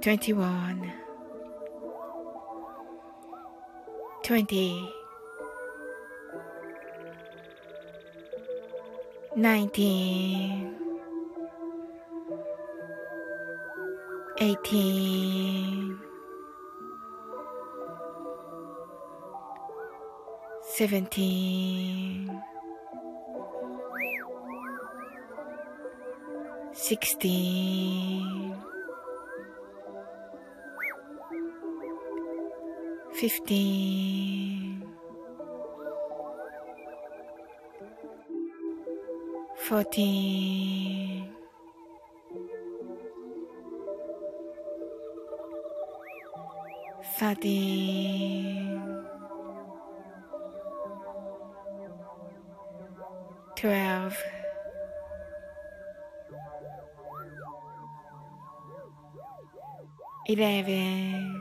21 20 19 18 17 16 fifteen, fourteen, thirteen, twelve. 11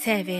SV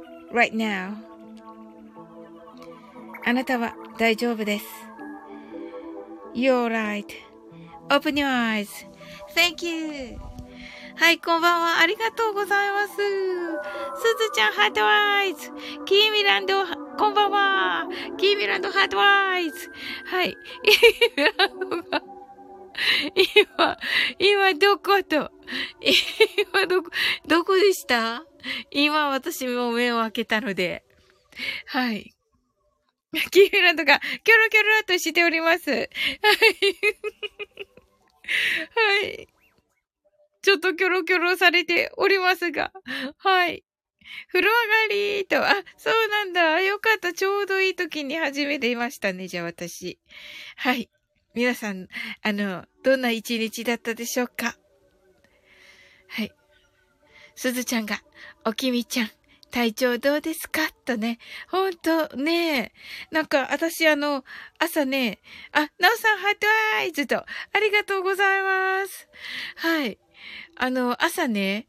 right now. あなたは大丈夫です。 You're all right. Open your eyes. Thank you. はい、こんばんは。ありがとうございます。すずちゃん、 heart eyes。キーミランド、こんばんは。キーミランド、 heart eyes。はい。キーミランドが、今、今どこと、今どこ、どこでした？今私も目を開けたので。はい。キーミランドがキョロキョロとしております。はい。はい。ちょっとキョロキョロされておりますが、はい。風呂上がりと、あ、そうなんだ。よかった。ちょうどいい時に始めていましたね。じゃあ私。はい。皆さん、あの、どんな一日だったでしょうかはい。すずちゃんが、おきみちゃん、体調どうですか？とね。ほんと、ねなんか、私あの、朝ね、あ、なおさん、ハートアイズと、ありがとうございます。はい。あの、朝ね、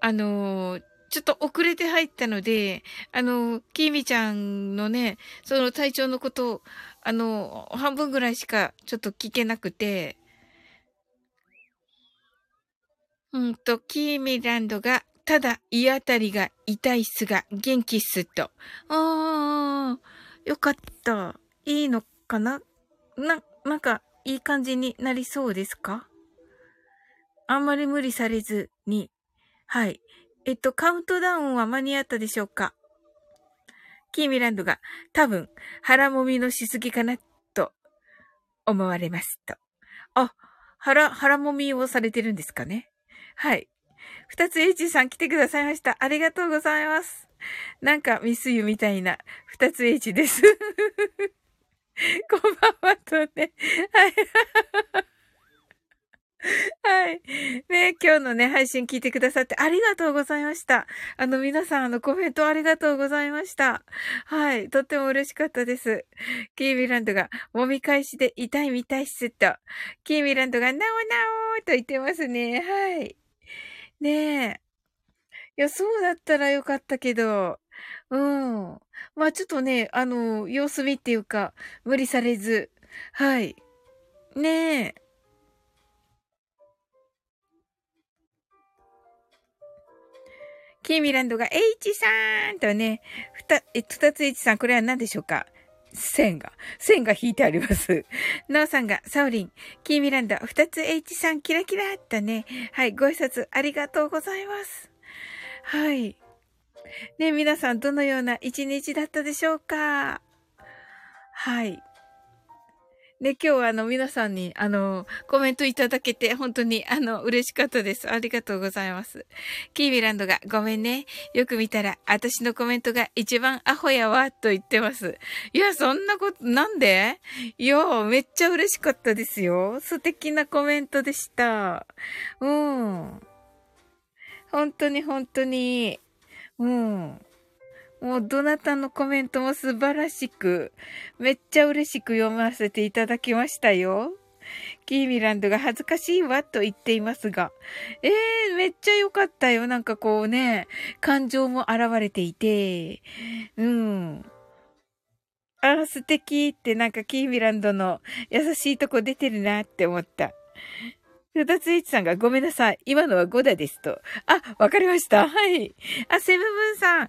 あの、ちょっと遅れて入ったので、あの、きみちゃんのね、その体調のこと、あの、半分ぐらいしかちょっと聞けなくて、うんと、キーミランドが、ただ胃あたりが痛いっすが、元気っすと。あー、よかった。いいのかな？な、なんか、いい感じになりそうですか？あんまり無理されずに。はい。えっと、カウントダウンは間に合ったでしょうか？キーミランドが多分腹もみのしすぎかなと思われますと。あ、腹、腹もみをされてるんですかね？はい。二つ H さん来てくださいました。ありがとうございます。なんかミスユみたいな二つ H です。こんばんはとね。はい。はい。ね、今日のね、配信聞いてくださってありがとうございました。あの、皆さん、あの、コメントありがとうございました。はい。とっても嬉しかったです。キーミランドが、揉み返しで痛いみたいっすと。キーミランドが、なおなおと言ってますね。はい。ねえ。いや、そうだったらよかったけど、うん。まあちょっとね、あの、様子見っていうか、無理されず、はい。ねえ。キーミランドが H さんとね、ふた、え、二つ H さん、これは何でしょうか？線が、線が引いてあります。なおさんが、サオリン、キーミランド、二つ H さん、キラキラあったね、はい、ご挨拶ありがとうございます。はい。ね、皆さん、どのような一日だったでしょうか？はい。で、今日はあの皆さんにあのコメントいただけて本当にあの嬉しかったです。ありがとうございます。キーミランドがごめんね。よく見たら私のコメントが一番アホやわと言ってます。いや、そんなこと、なんで？いや、めっちゃ嬉しかったですよ。素敵なコメントでした。うん。本当に本当に。うん。もうどなたのコメントも素晴らしく、めっちゃ嬉しく読ませていただきましたよ。キーミランドが恥ずかしいわと言っていますが。えー、めっちゃ良かったよ。なんかこうね、感情も現れていて。うん。あ素敵ってなんかキーミランドの優しいとこ出てるなって思った。ふたついちさんがごめんなさい。今のはゴダですと。あ、わかりました。はい。あ、セブブンさん。はい、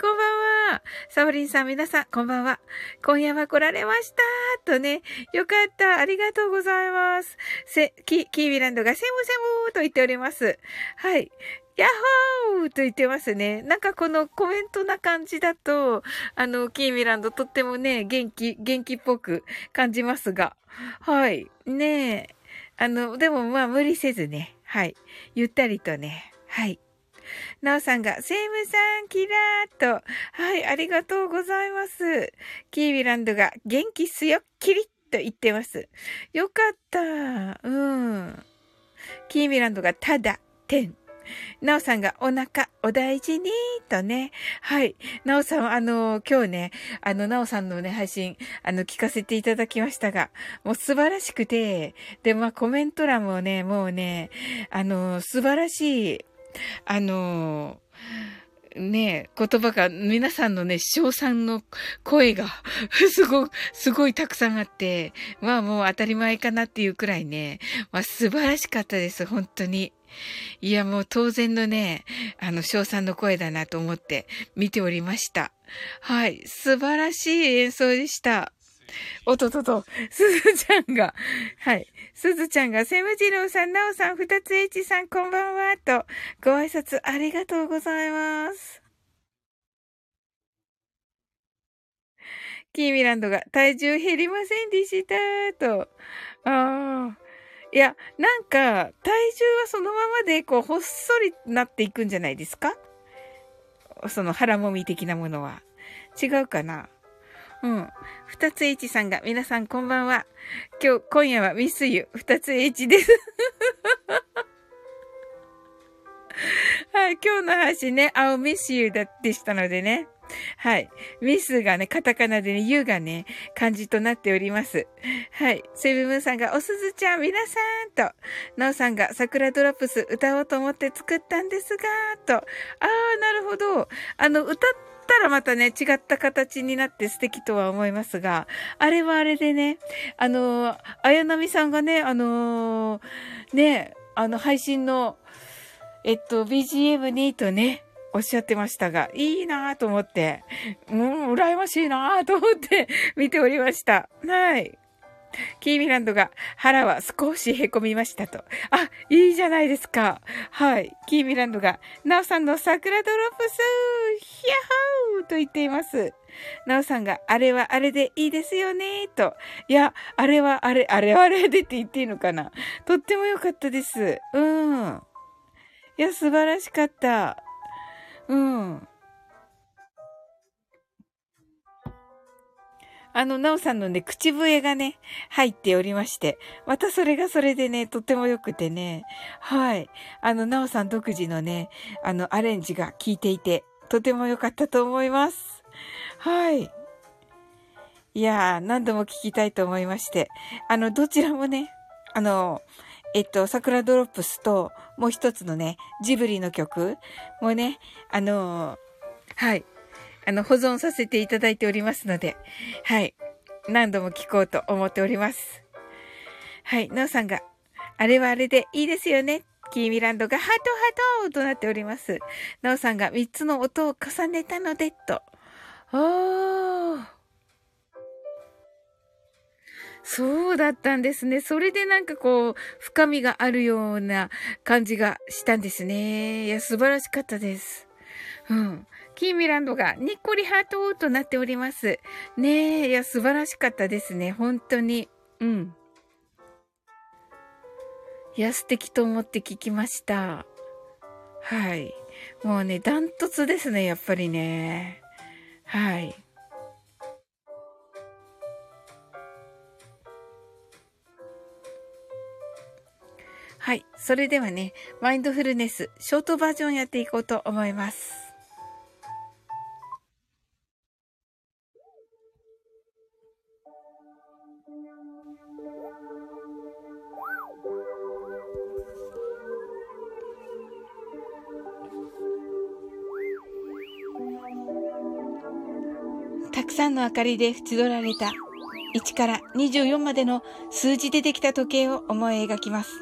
こんばんは。サオリンさん、皆さん、こんばんは。今夜は来られました。とね。よかった。ありがとうございます。せ、キ、キービランドがセムセムと言っております。はい。ヤッホーと言ってますね。なんかこのコメントな感じだと、あの、キーミランドとってもね、元気、元気っぽく感じますが。はい。ねえ。あの、でもまあ無理せずね。はい。ゆったりとね。はい。なおさんが、セイムさん、キラーと。はい、ありがとうございます。キービランドが、元気っすよ、キリッと言ってます。よかった。うん。キービランドが、ただ、点。なおさんがお腹お大事にとね。はい。なおさん、あの、今日ね、あの、なおさんのね、配信、あの、聞かせていただきましたが、もう素晴らしくて、で、まあ、コメント欄もね、もうね、あの、素晴らしい、あの、ね言葉が、皆さんのね、賞賛の声が、すご、すごいたくさんあって、まあもう当たり前かなっていうくらいね、まあ素晴らしかったです、本当に。いや、もう当然のね、あの、賞賛の声だなと思って見ておりました。はい。素晴らしい演奏でした。おっとっとっと、すずちゃんが、はい。すずちゃんが、セムジローさん、なおさん、ふたつえちさん、こんばんは、と、ご挨拶ありがとうございます。キーミランドが、体重減りませんでした、と。ああ。いや、なんか、体重はそのままで、こう、ほっそりなっていくんじゃないですか？その腹もみ的なものは。違うかな？うん。二つ H さんが、皆さんこんばんは。今日、今夜はミスユ、二つ H です。はい、今日の配信ね、青ミスユだでしたのでね。はい。ミスがね、カタカナでね、ユがね、漢字となっております。はい。セブムーンさんが、おすずちゃん、皆さんと、ナオさんが、桜ドロップス歌おうと思って作ったんですが、と。あー、なるほど。あの、歌ったらまたね、違った形になって素敵とは思いますが、あれはあれでね、あの、綾波さんがね、あのね、あの、配信の、えっと、BGM にとね、おっしゃってましたが、いいなぁと思って、うん、羨ましいなぁと思って 見ておりました。はい。キーミランドが腹は少し凹みましたと。あ、いいじゃないですか。はい。キーミランドが、ナオさんの桜ドロップスヒヤホーと言っています。ナオさんが、あれはあれでいいですよねと。いや、あれはあれ、あれはあれでって言っていいのかな。とっても良かったです。うん。いや、素晴らしかった。うん。あの、なおさんのね、口笛がね、入っておりまして、またそれがそれでね、とっても良くてね、はい。あの、なおさん独自のね、あの、アレンジが効いていて、とても良かったと思います。はい。いやー、何度も聞きたいと思いまして、あの、どちらもね、あの、えっと、桜ドロップスと、もう一つのね、ジブリの曲もね、あのはい、あの、保存させていただいておりますので、はい、何度も聞こうと思っております。はい、なおさんが、あれはあれでいいですよね。キーミランドがハトハトとなっております。なおさんが3つの音を重ねたので、と。おー。そうだったんですね。それでなんかこう、深みがあるような感じがしたんですね。いや、素晴らしかったです。うん。キーミランドがにっこりハートとなっております。ねえ、いや、素晴らしかったですね。本当に。うん。いや、素敵と思って聞きました。はい。もうね、ダントツですね、やっぱりね。はい。はい。それではね、マインドフルネス、ショートバージョンやっていこうと思います。たくさんの明かりで縁取られた1から24までの数字でできた時計を思い描きます。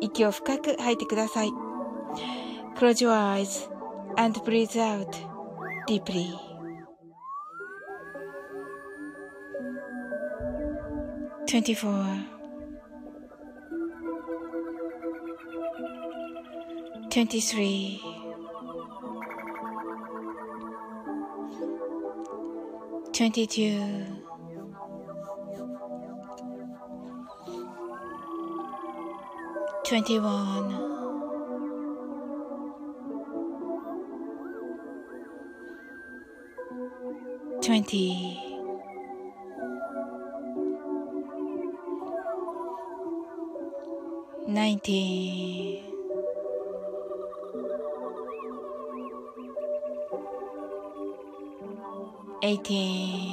息を深く吐いてください。Close your eyes and breathe out deeply. 24 23 22 23 21 20 19 18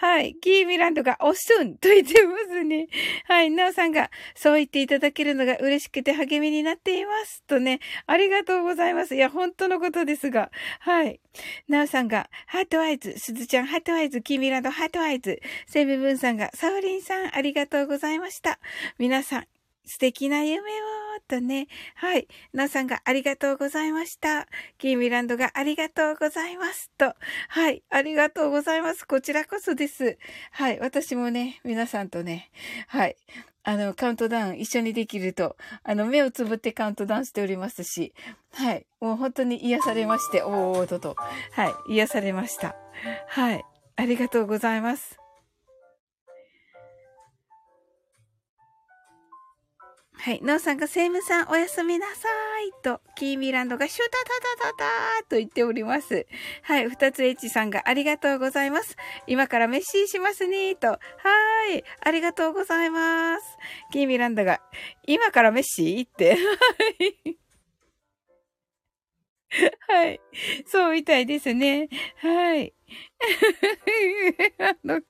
はい。キーミランドがおすんと言ってますね。はい。なおさんが、そう言っていただけるのが嬉しくて励みになっています。とね。ありがとうございます。いや、本当のことですが。はい。なおさんが、 heart eyes。すずちゃん、 heart eyes。キーミランド、 heart eyes。セブブンさんが、サオリンさん、ありがとうございました。皆さん、素敵な夢を、とね。はい。なさんがありがとうございました。キーミランドがありがとうございます。と。はい。ありがとうございます。こちらこそです。はい。私もね、皆さんとね、はい。あの、カウントダウン一緒にできると、あの、目をつぶってカウントダウンしておりますし、はい。もう本当に癒されまして、おーおーとと、はい。癒されました。はい。ありがとうございます。はい。ノーさんがセイムさんおやすみなさいと、キーミランドがシュタタタタタと言っております。はい。二つエッチさんがありがとうございます。今からメッシーしますねと。はい。ありがとうございます。キーミランドが、今からメッシーって。はい。はい。そうみたいですね。はい。あのメ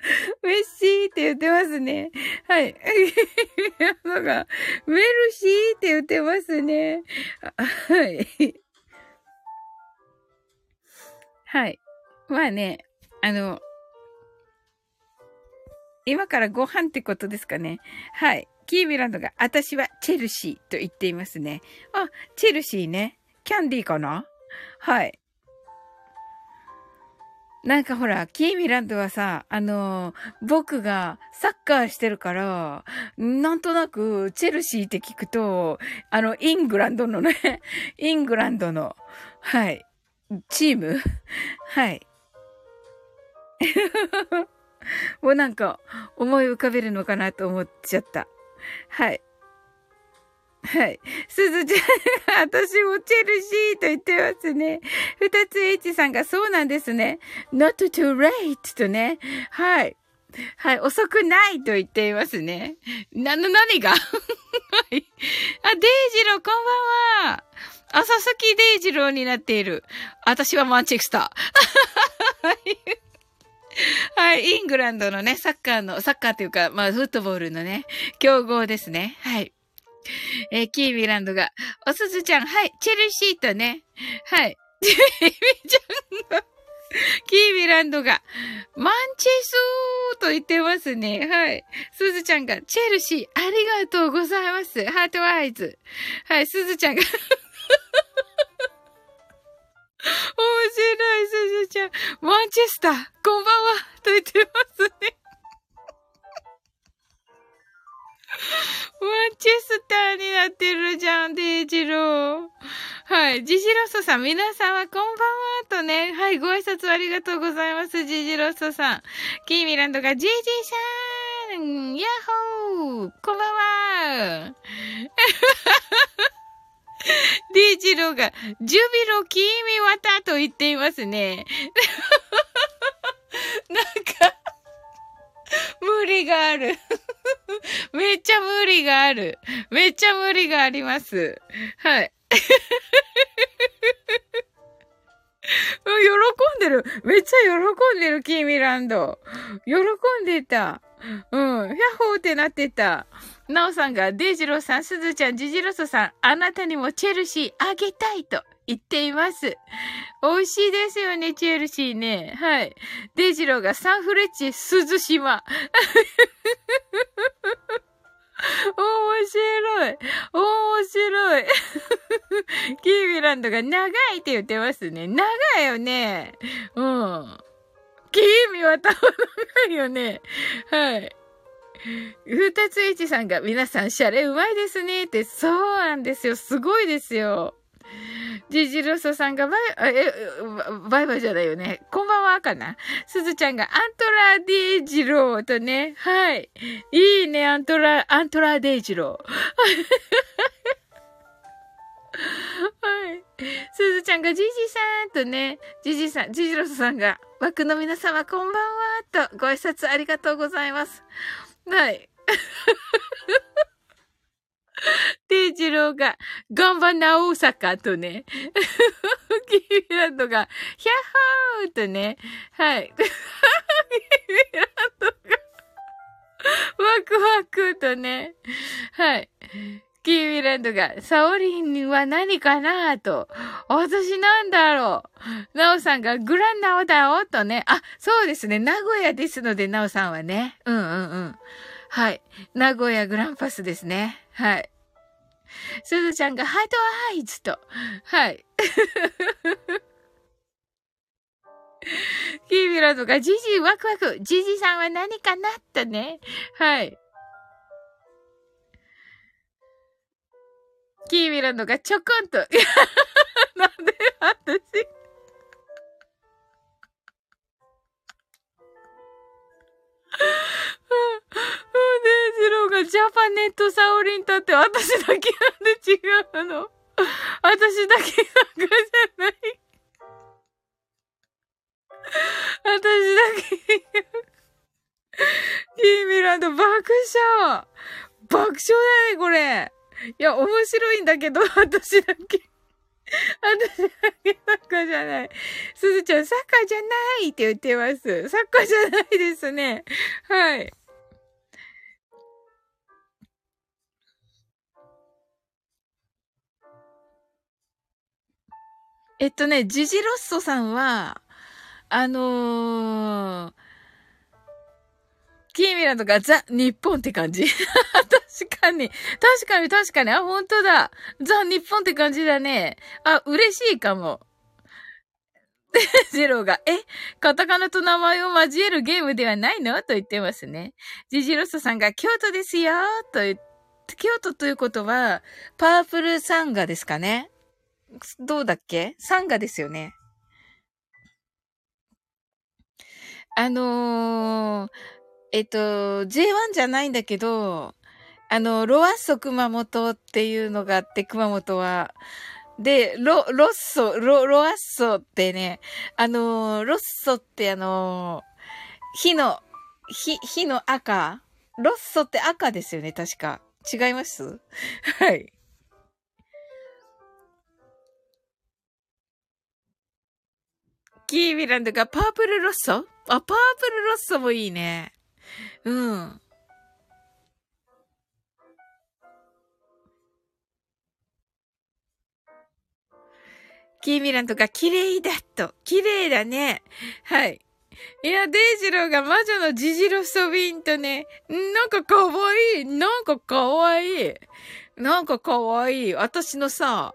ッシーって言ってますね。はい。のが、メルシーって言ってますね。はい。はい。まあね、あの、今からご飯ってことですかね。はい。キーミランドが、私はチェルシーと言っていますね。あ、チェルシーね。キャンディーかな？はい。なんかほら、キーミランドはさ、あの、僕がサッカーしてるから、なんとなく、チェルシーって聞くと、あの、イングランドのね、イングランドの、はい、チームはい。もうなんか、思い浮かべるのかなと思っちゃった。はい。はい。すずちゃん、私もチェルシーと言ってますね。二つ H さんがそうなんですね。not too late とね。はい。はい。遅くないと言っていますね。な、な、何が？はい。あ、デイジロー、こんばんは。あ、佐々木デイジローになっている。私はマンチェスター。はい。はい。イングランドのね、サッカーの、サッカーというか、まあ、フットボールのね、強豪ですね。はい。えーキーミランドが、おすずちゃん、はい、チェルシーとね、はい。キーミちゃんが、キーミランドが、マンチェスーと言ってますね。はい。すずちゃんが、チェルシー、ありがとうございます。ハートアイズ。はい、すずちゃんが、面白い、すずちゃん。マンチェスター、こんばんは、と言ってますね。ンチェスターになってるじゃん、デイジロー。はい。ジジロソさん、皆さんはこんばんはとね、はい、ご挨拶ありがとうございます、ジジロストさん。キーミランドが、ジジさんヤッホーこんばんはディジローが、ジュビロキーミワタと言っていますね。なんか、無理がある。めっちゃ無理がある。めっちゃ無理があります。はい。喜んでる。めっちゃ喜んでる、キーミランド。喜んでた。うん。ヒャッホーってなってた。ナオさんが、デイジローさん、スズちゃん、ジジロソさん、あなたにもチェルシーあげたいと言っています。美味しいですよね、チェルシーね。はい。デジローがサンフレッチェ、鈴島。面白い。面白い。キーミランドが長いって言ってますね。長いよね。うん。キーミは多分長いよね。はい。ふたついちさんが皆さんシャレうまいですねって、そうなんですよ。すごいですよ。ジジロソさんがバイ、え、バイバイじゃないよね。こんばんはかな？すずちゃんがアントラデイジローとね。はい。いいね、アントラ、アントラデイジロー。はい。すずちゃんがジジさんとね、ジジさん、ジジロソさんが、枠の皆様こんばんはとご挨拶ありがとうございます。はい。テイジローが、頑張んな大阪とね、キーミランドが、ヒャッホーとね、はい。キーミランドが、ワクワクとね、はい。キーミランドが、サオリンは何かなと。私なんだろう。ナオさんが、グランナオだよとね。あ、そうですね。名古屋ですので、ナオさんはね。うんうんうん。はい。名古屋グランパスですね。はい。すずちゃんがハートアイズと。はい。キービラとか、ジジワクワク。ジジさんは何かなとね。はい。キービランドがちょこんと。なんで私。がジャパネットサオリンタって私だけなんで違うの。私だけなんかじゃない。私だけ。キーミランド爆笑爆笑だね、これ。いや、面白いんだけど、私だけ。私だけサッカーじゃない。すずちゃん、サッカーじゃないって言ってます。サッカーじゃないですね。はい。えっとね、ジジロッソさんは、あのー、キーミラとかザ・日本って感じ。確かに。確かに確かに。あ、本当だ。ザ・日本って感じだね。あ、嬉しいかも。ジローが、え、カタカナと名前を交えるゲームではないの？と言ってますね。ジジロストさんが、京都ですよと言って、京都ということは、パープルサンガですかねどうだっけ？サンガですよね。あのー、えっと、J1 じゃないんだけど、あの、ロアッソ熊本っていうのがあって、熊本は。で、ロ、ロッソ、ロ、ロアッソってね、あの、ロッソってあの、火の、火、火の赤？ロッソって赤ですよね、確か。違います？はい。キーミランドがパープルロッソ？あ、パープルロッソもいいね。うん。キーミランドが綺麗だと。綺麗だね。はい。いや、デイジローが魔女のジジロソビンとね、なんかかわいい。なんかかわいい。なんかかわいい。私のさ、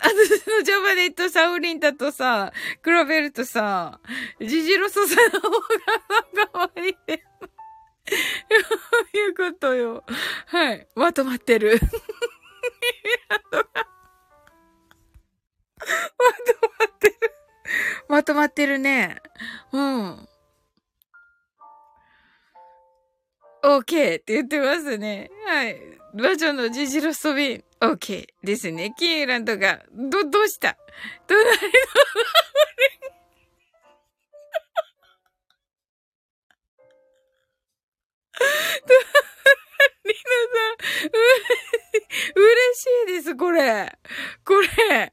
私のジャバネットサウリンタとさ、比べるとさ、ジジロソさの方がかわいい。そういうことよ。はい。まとまってる。まとまってる。まとまってるね。うん。OK って言ってますね。はい。魔女のジジロストビン、OK ですね。キーランドが、ど、どうした？隣のリナさん、うれ、嬉しいです、これ。これ、が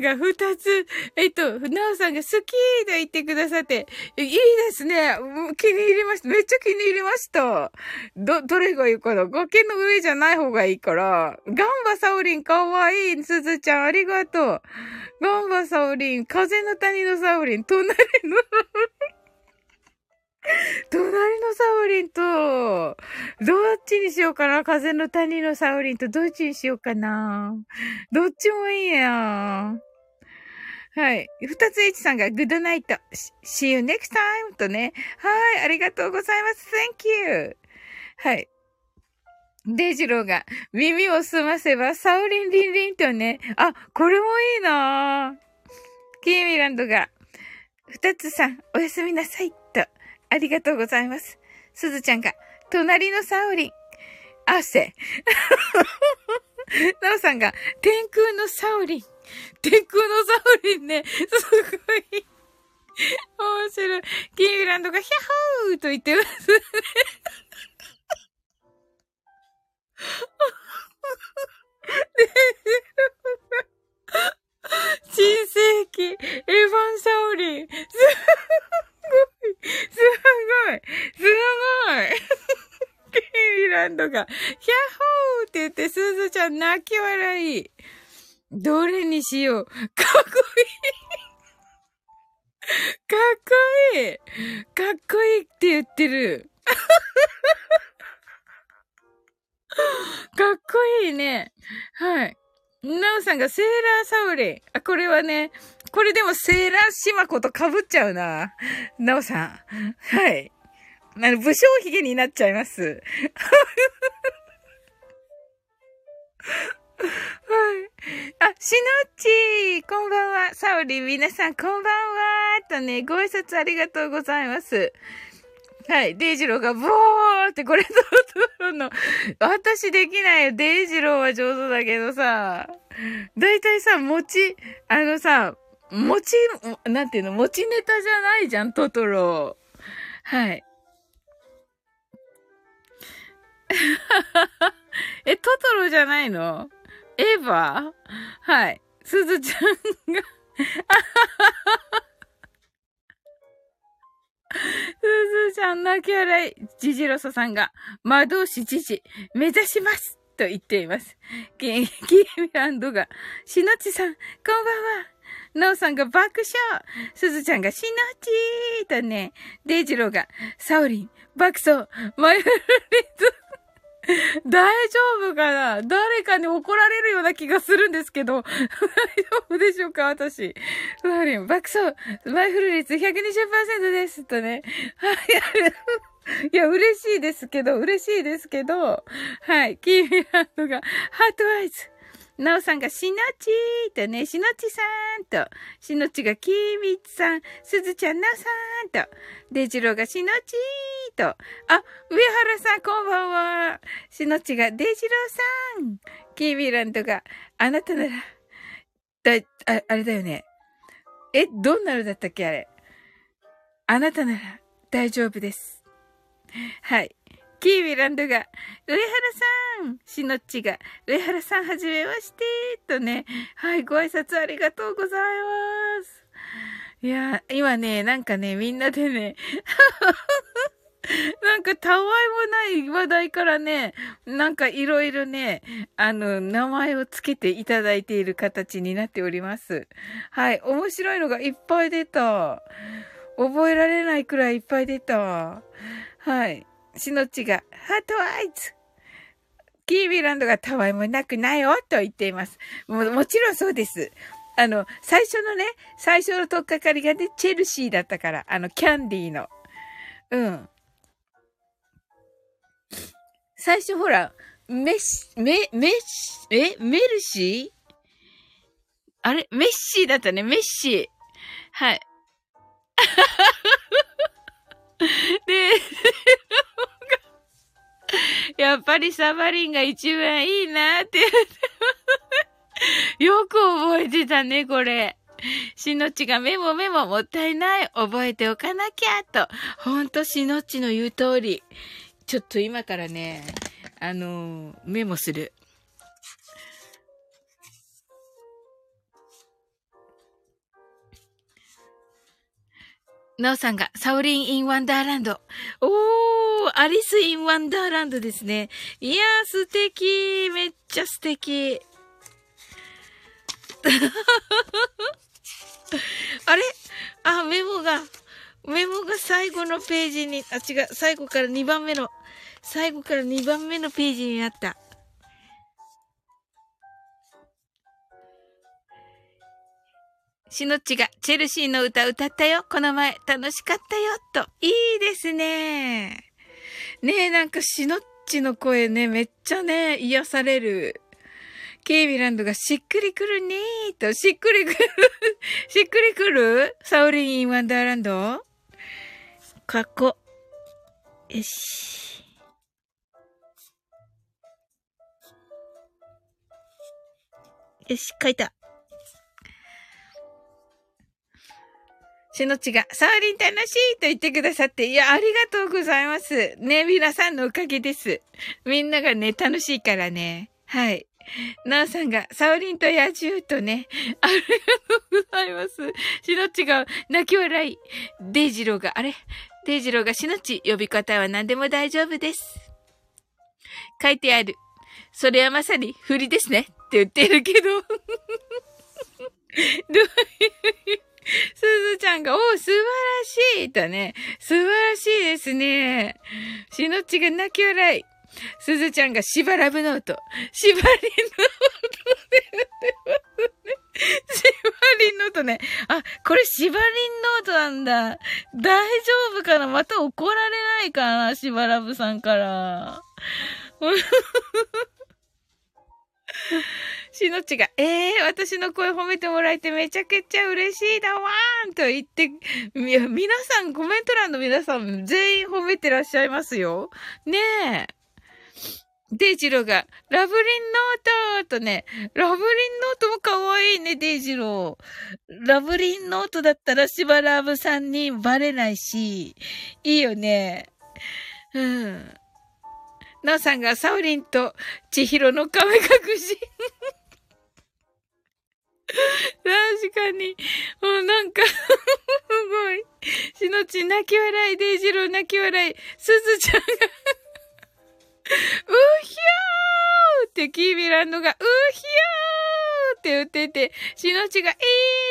が二つ、えっと、なおさんが好きと言ってくださって、いいですね。気に入りました。めっちゃ気に入りました。ど、どれがいいかな崖の上じゃない方がいいから。ガンバサオリンかわいい。すずちゃんありがとう。ガンバサオリン、風の谷のサオリン、隣の 隣のサウリンと、どっちにしようかな風の谷のサウリンとどっちにしようかなどっちもいいや。はい。二つ H さんがグッドナイト。See you next time とね。はい。ありがとうございます。Thank you. はい。デジローが耳を澄ませばサウリンリンリンとね。あ、これもいいなキーミランドが二つさんおやすみなさいと。ありがとうございます。すずちゃんが、隣のサオリン、汗。なおさんが、天空のサオリン。天空のサオリンね。すごい。面白い。キーミランドが、ヒャホーと言ってますね。新世紀、エヴァンサオリン。すごい。すごい。すごい。ケイランドが、ヒャッホーって言って、スーズちゃん泣き笑い。どれにしよう。かっこいい。かっこいい。かっこいいって言ってる。かっこいいね。はい。なおさんがセーラーサウリン。あ、これはね、これでもセーラーシマコと被っちゃうな。なおさん。はい。あの、武将髭になっちゃいます。はい。あ、しのっちこんばんは。サオリ皆さんこんばんはとね、ご挨拶ありがとうございます。はい。デイジローがボーってこれどうするの私できないよ。デイジローは上手だけどさ。だいたいさ、餅、あのさ、餅、なんていうの、餅ネタじゃないじゃん、トトロ。はい。え、トトロじゃないの？エヴァはい。すずちゃんが すずちゃん泣き笑い。ジジロソさんが、魔導士ジジ、目指しますと言っています。キーミランドが、しのちさん、こんばんは。なおさんが爆笑すずちゃんがしのちーとね、デイジローが、サオリン、爆笑マイフルリズ 大丈夫かな？誰かに怒られるような気がするんですけど、大丈夫でしょうか？私。ワーリン、爆走マイフル率120%ですとね。はい。いや、嬉しいですけど、嬉しいですけど、はい。キーミランドが、ハートアイズ。なおさんがしのちーとね、しのちさんと、しのちがきみつさん、すずちゃんなおさんと、でじろうがしのちーと、あ、上原さんこんばんは。しのちがでじろうさん。キーミランドが、あなたなら、だ、あ、あれだよね。え、どんなのだったっけあれ。あなたなら大丈夫です。はい。キーミランドが、上原さんしのっちが、上原さんはじめましてとね、はい、ご挨拶ありがとうございます。いや、今ね、なんかね、みんなでね、なんか、たわいもない話題からね、なんかいろいろね、あの、名前をつけていただいている形になっております。はい。面白いのがいっぱい出た。覚えられないくらいいっぱい出た。はい。しのちが、ハートアイズキービランドがたわいもなくないよと言っています。も、もちろんそうです。あの、最初のね、最初のとっかかりがね、チェルシーだったから、あの、キャンディーの。うん。最初ほら、メッシ、メ、メッシ、え？メルシー？あれ？メッシーだったね、メッシー。はい。で、やっぱりサバリンが一番いいなって よく覚えてたね、これ。しのちがメモメモもったいない。覚えておかなきゃ、と。ほんとしのちの言う通り。ちょっと今からね、あのー、メモする。なおさんが、サウリン・イン・ワンダーランド。おー、アリス・イン・ワンダーランドですね。いやー、素敵。めっちゃ素敵。あれ？あ、メモが、メモが最後のページに、あ、違う、最後から2番目の、最後から2番目のページになった。しのっちがチェルシーの歌歌ったよ。この前楽しかったよ。と。いいですね。ねえ、なんかしのっちの声ね、めっちゃね、癒される。ケイビランドがしっくりくるねーと、しっくりくるしっくりくるサウリン・イン・ワンダーランドかっこ。よし。よし、書いた。しのちが、サウリン楽しいと言ってくださって、いや、ありがとうございます。ね、皆さんのおかげです。みんながね、楽しいからね。はい。なおさんが、サオリンと野獣とね、ありがとうございます。しのっちが泣き笑い。デイジローが、あれ？デイジローがしのっち、呼び方は何でも大丈夫です。書いてある。それはまさに振りですね。って言ってるけど。どういうすずちゃんが、お素晴らしいとね、素晴らしいですね。しのっちが泣き笑い。すずちゃんがしばらぶノート。しばりノートで言ってますね。しばりノートね。あ、これしばりノートなんだ。大丈夫かなまた怒られないかなしばらぶさんから。しのちが、ええー、私の声褒めてもらえてめちゃくちゃ嬉しいだわーんと言って、み、皆さん、コメント欄の皆さん全員褒めてらっしゃいますよ。ねえ。デイジローが、ラブリンノートとね、ラブリンノートも可愛いね、デイジロー。ラブリンノートだったらしばらぶさんにバレないし、いいよね。うん。なおさんがサウリンと千尋の亀隠し。確かに。もうなんかすごい。しのち泣き笑い、デイジロー泣き笑い、すずちゃんがうひゃーってキービランドが、うひゃーって言ってて、しのちが、えー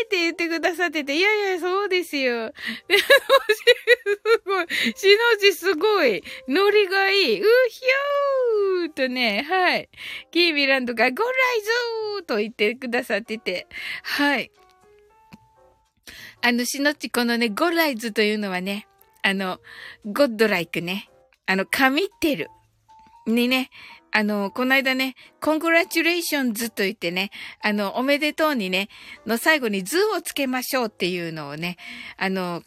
って言ってくださってて、いやいや、そうですよ。すごい。しのちすごい。ノリがいい。うひゃーとね、はい。キービランドが、ゴライズーと言ってくださってて、はい。あの、しのちこのね、ゴライズというのはね、あの、ゴッドライクね。あの、神ってる。にね、あの、この間ね、congratulations と言ってね、あの、おめでとうにね、の最後に図をつけましょうっていうのをね、あの、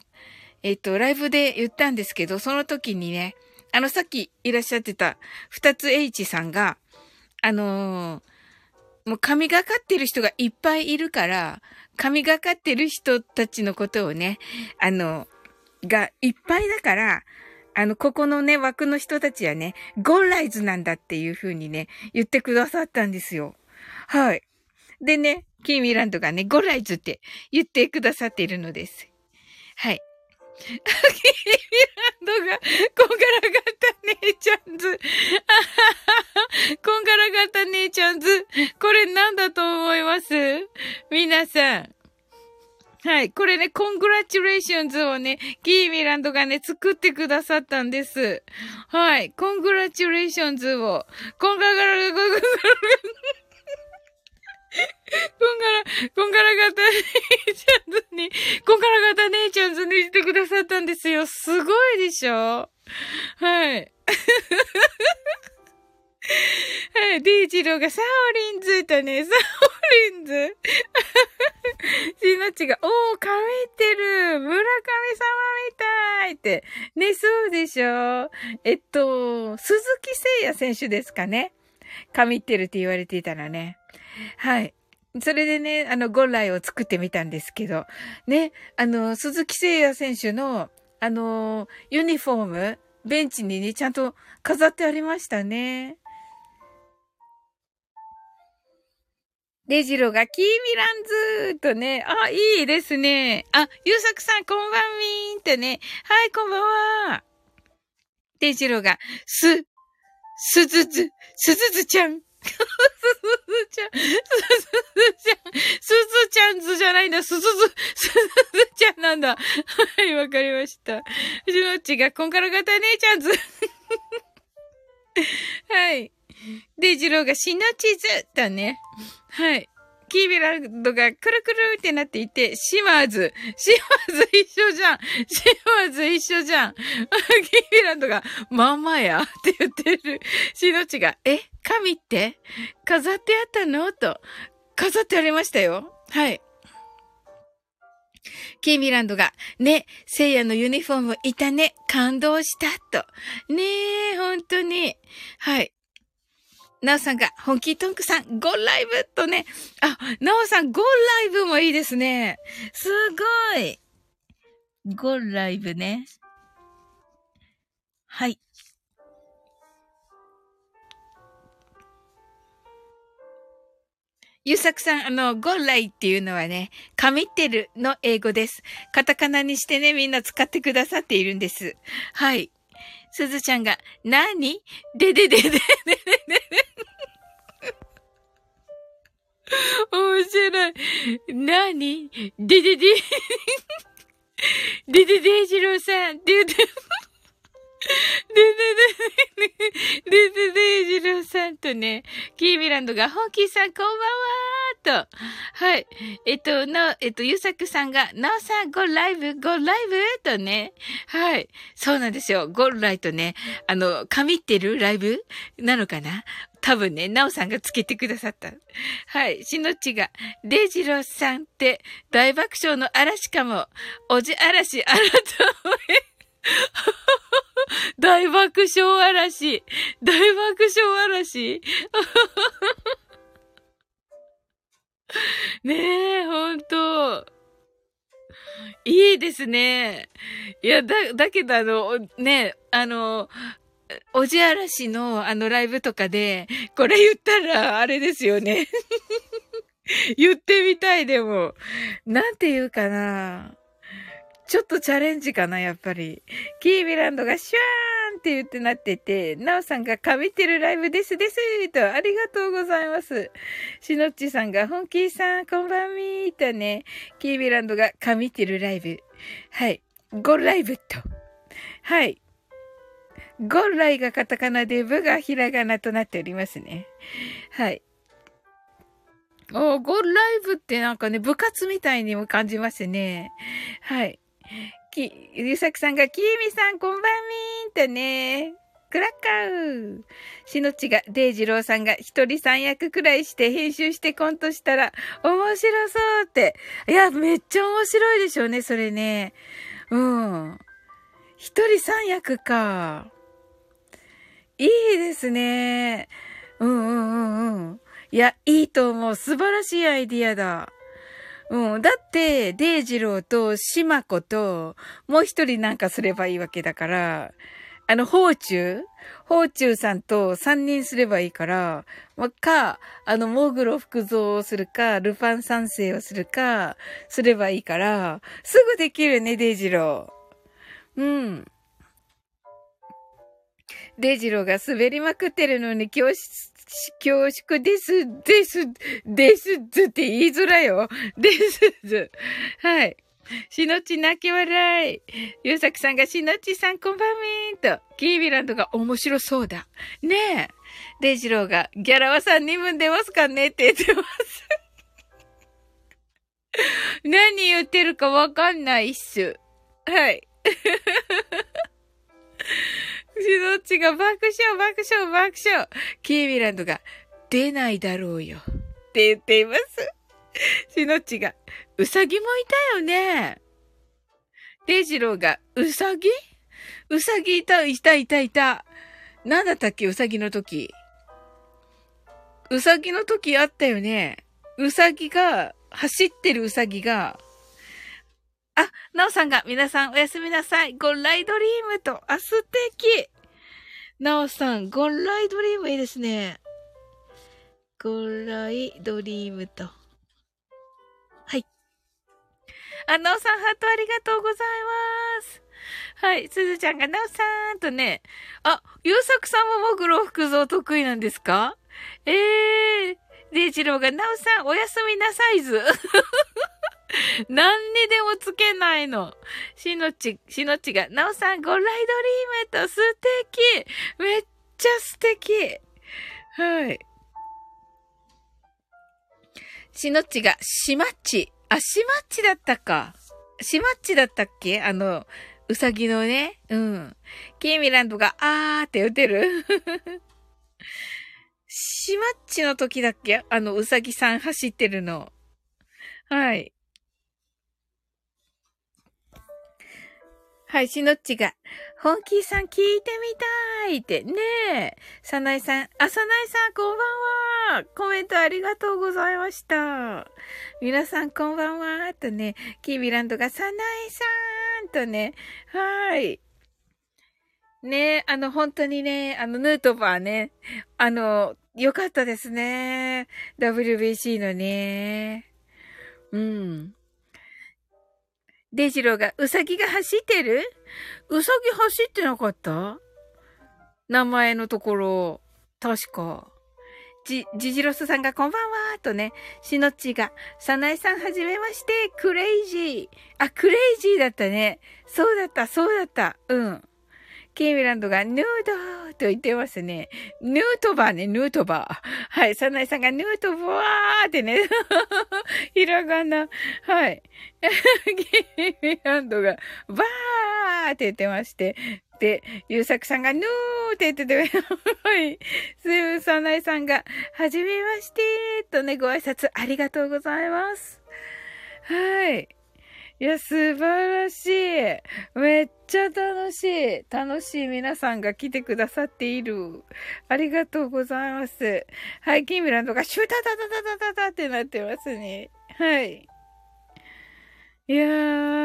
えっ、と、ライブで言ったんですけど、その時にね、あの、さっきいらっしゃってた、二つ H さんが、あのー、もう神がかってる人がいっぱいいるから、神がかってる人たちのことをね、あの、がいっぱいだから、あの、ここのね、枠の人たちはね、ゴンライズなんだっていう風にね、言ってくださったんですよ。はい。でね、キーミランドがね、ゴンライズって言ってくださっているのです。はい。キーミランドが、こんがらがった姉ちゃんズ。こんがらがった姉ちゃんズ。これなんだと思います？皆さん。はい。これね、 congratulations をね、キーミランドがね、作ってくださったんです。はい。 congratulations を、コンガガラガガガガガこんがら、こんがらがた姉ちゃんズに、こんがらがた姉ちゃんズにしてくださったんですよ。すごいでしょはい。はい、デイジローがサオリンズとね、サオリンズ。シノチが、おー、かみってる村神様みたいって。ね、そうでしょえっと、鈴木誠也選手ですかね。かみってるって言われていたらね。はい。それでね、あの、ゴンライを作ってみたんですけど、ね、あの、鈴木誠也選手の、あの、ユニフォーム、ベンチにね、ちゃんと飾ってありましたね。デジロがキーミランズとね、あ、いいですね。あ、ゆうさくさんこんばんみーんとね。はい、こんばんは。デジロが、す、すずず、すずずちゃん。すずちゃん、すずちゃん、すずちゃんずじゃないんだ、すずず、すずちゃんなんだ。はい、わかりました。うちのっちがこんからがた姉ちゃんず。はい。で、ジロがシナチズだね。はい。キービランドがくるくるってなっていて、シマーズ。シマーズ一緒じゃん。シマーズ一緒じゃん。キービランドが、まんまやって言ってる。シノチが、え？神って？飾ってあったの？と。飾ってありましたよ。はい。キーミランドが、ね、聖夜のユニフォームいたね、感動した、と。ねえ、本当に。はい。なおさんが、本気トンクさん、ゴンライブとね。あ、なおさん、ゴンライブもいいですね。すごい。ゴンライブね。はい。ゆうさくさん、あの、ゴンライっていうのはね、神ってるの英語です。カタカナにしてね、みんな使ってくださっているんです。はい。すずちゃんが、なにででででででで 面白い。なにででででででじろうさんって言って、ででで、ででで、ジローさんとね、キーミランドが、ホンキーさんこんばんはーと。はい。えっと、な、えっと、ゆさくさんが、なおさん、ゴライブ、ゴーライブとね。はい。そうなんですよ。ゴーライとね、あの、神ってるライブ？なのかな？多分ね、なおさんがつけてくださった。はい。しのちが、デジローさんって大爆笑の嵐かも。おじ嵐改め。大爆笑嵐。大爆笑嵐。ねえ、ほんと。いいですね。いや、だ、だけどあの、ね、あの、おじあらしのあのライブとかで、これ言ったらあれですよね。言ってみたいでも。なんて言うかな。ちょっとチャレンジかな、やっぱり。キービランドがシューンって言ってなってて、ナオさんが神ってるライブですですと、ありがとうございます。しのっちさんが、本気さん、こんばんみーとね、キービランドが神ってるライブ。はい。ゴライブと。はい。ゴンライがカタカナで、ブがひらがなとなっておりますね。はい。おゴンライブってなんかね、部活みたいにも感じますね。はい。き、ゆさくさんが、きえみさん、こんばんみーんとね。クラッカー。しのちが、デイジローさんが一人三役くらいして編集してコントしたら、面白そうって。いや、めっちゃ面白いでしょうね、それね。うん。一人三役か。ですね。うんうんうんうん。いや、いいと思う。素晴らしいアイディアだ。うん。だって、デイジローとシマコと、もう一人なんかすればいいわけだから、あの、ホーチューホーチューさんと三人すればいいから、ま、か、あの、喪黒福造をするか、ルパン三世をするか、すればいいから、すぐできるね、デイジロー。うん。デジローが滑りまくってるのに恐縮、恐縮です、です、ですずって言いづらいよ。ですずはい。しのち泣き笑い。ゆうさくさんがしのちさんこんばんみーんと。キービランドが面白そうだ。ねえ。デジローがギャラは3人分出ますかね？って言ってます。何言ってるかわかんないっす。はい。しのちが爆笑、爆笑、爆笑。キービランドが出ないだろうよ。って言っています。しのちが、うさぎもいたよね。デイジローが、うさぎうさぎいた、いた、いた、いた。なんだったっけうさぎの時。うさぎの時あったよね。うさぎが、走ってるうさぎが、あ、なおさんが、皆さんおやすみなさい。ゴンライドリームと、あ、素敵。なおさん、ゴンライドリームいいですね。ゴンライドリームと。はい。あ、なおさん、ハートありがとうございます。はい。すずちゃんが、なおさんとね。あ、ゆうさくさんももぐろ福蔵得意なんですか？ええー。でいちろうが、なおさん、おやすみなさいず。何にでもつけないの。しのち、しのちが、なおさん、ゴライドリームと素敵めっちゃ素敵はい。しのちが、しまっち。あ、しまっちだったか。しまっちだったっけ？あの、うさぎのね。うん。キーミランドが、あーって打てる しまっちの時だっけ？あの、うさぎさん走ってるの。はい。はい、しのっちが、本気さん聞いてみたいってねえ。さないさん、あ、さないさん、こんばんは。コメントありがとうございました。皆さん、こんばんは。とね、キービランドが、さないさんとね、はい。ねえ、あの、本当にね、あの、ヌートバーね、あの、よかったですね。WBC のね。うん。デジローが、うさぎが走ってる？うさぎ走ってなかった？名前のところ、確か。じ、ジジロスさんがこんばんはとね、しのっちが、さなえさんはじめまして、クレイジー。あ、クレイジーだったね。そうだった、そうだった。うん。ケイミランドがヌードーと言ってますね。ヌートバーね、ヌートバー。はい、サナイさんがヌートバーってね。ひらがな。はい。ケイミランドがバーって言ってまして。で、ゆうさくさんがヌーって言ってて、はい。すーサナイさんが、はじめましてとね、ご挨拶ありがとうございます。はい。いや、素晴らしい。めっちゃ楽しい。楽しい皆さんが来てくださっている。ありがとうございます。はい、キーミランドがシュタタタタタタタってなってますね。はい。いや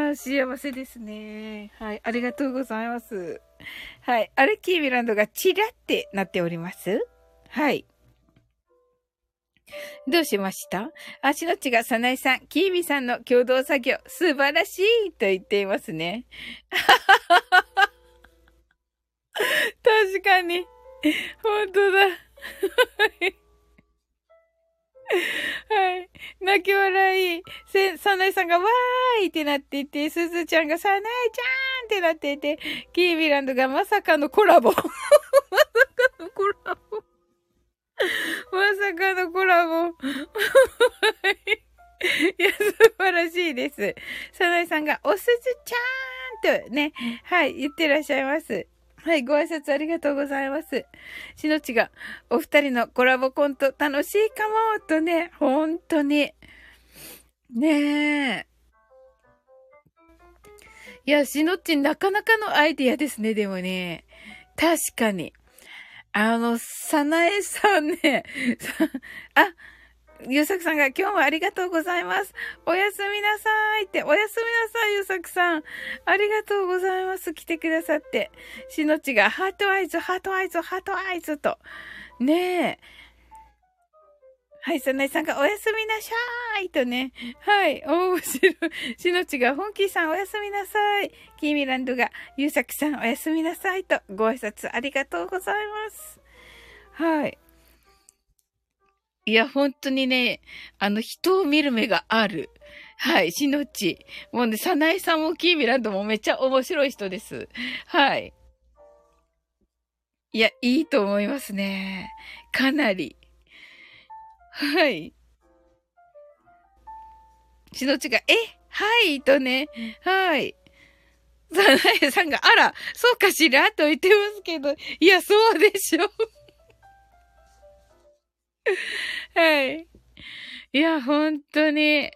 ー、幸せですね。はい、ありがとうございます。はい、あれ、キーミランドがチラってなっておりますはい。どうしました？足の血がさなえさん、キーミさんの共同作業、素晴らしいと言っていますね。確かに。本当だ。はい。泣き笑い。せ、さなえさんがわーいってなっていて、すずちゃんがさなえちゃんってなっていて、キービランドがまさかのコラボ。まさかのコラボ。まさかのコラボ。いや、素晴らしいです。サナイさんが、おすずちゃーんとね、はい、言ってらっしゃいます。はい、ご挨拶ありがとうございます。しのちが、お二人のコラボコント楽しいかも、とね、本当に。ねえ。いや、しのっちなかなかのアイディアですね、でもね。確かに。あの、さなえさんね、あ、ゆうさくさんが今日もありがとうございます。おやすみなさいって、おやすみなさい、ゆうさくさん。ありがとうございます。来てくださって。しのちが heart eyes、heart eyes、heart eyes と。ねえ。はい、さなえさんがおやすみなさいとね。はい、面白い。しのちが本気さんおやすみなさい。キーミランドがゆうさきさんおやすみなさいとご挨拶ありがとうございます。はい。いや、本当にね、あの、人を見る目がある。はい、しのち。もうね、さなえさんもキーミランドもめっちゃ面白い人です。はい。いや、いいと思いますね。かなり。はい。しのちが、え？はいとね、はい。さなえさんが、あら、そうかしらと言ってますけど、いや、そうでしょ。はい。いや、本当に。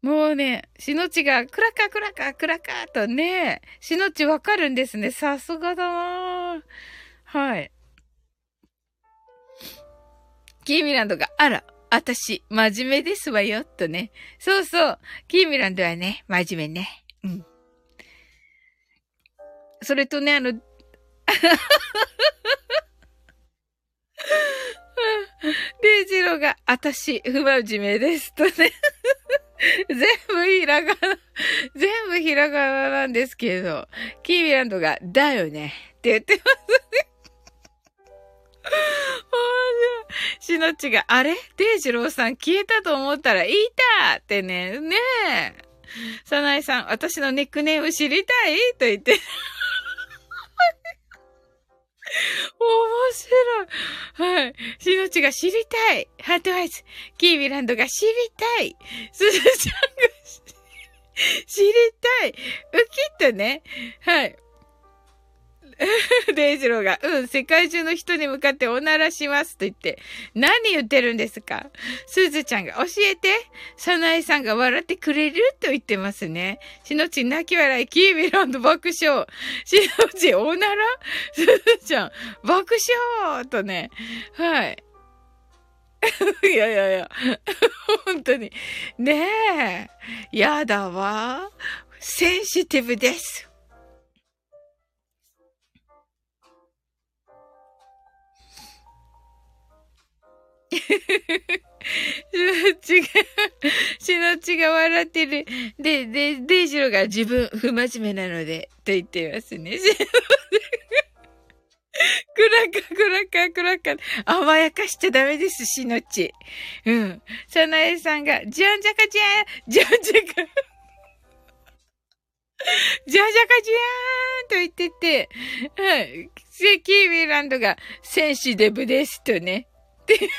もうね、しのちが、クラカクラカクラカとね、しのちわかるんですね。さすがだなはい。キーミランドが、あら、あたし、真面目ですわよ、とね。そうそう。キーミランドはね、真面目ね。うん。それとね、あの、デイジローが、あたし、不真面目です、とね。全部ひらがな、全部ひらがななんですけど、キーミランドが、だよね、って言ってますね。しのちが、あれ？デイジローさん消えたと思ったら、いたってね、ねえ。さなえさん、私のニックネーム知りたい？と言って。面白い。はい。しのちが知りたい。 heart eyes。キーミランドが知りたい。すずちゃんが知りたい。ウキッとね。はい。デイジローが、うん、世界中の人に向かっておならしますと言って、何言ってるんですか？すずちゃんが教えて、サナエさんが笑ってくれると言ってますね。しのち泣き笑い、キービランド爆笑。しのちおなら？すずちゃん爆笑とね、はい。いやいやいや、本当に。ねえ。やだわ。センシティブです。しのちが、しのちが笑ってる。で、で、デイジロが自分不真面目なので、と言ってますね。クラカ、クラカ、クラカ。甘やかしちゃダメです、しのち。うん。さなえさんが、じゃんじゃかじゃんじゃんじゃか。じゃんじゃかじゃーんと言ってて、はい。セキーミランドが、センシデブですとね。って言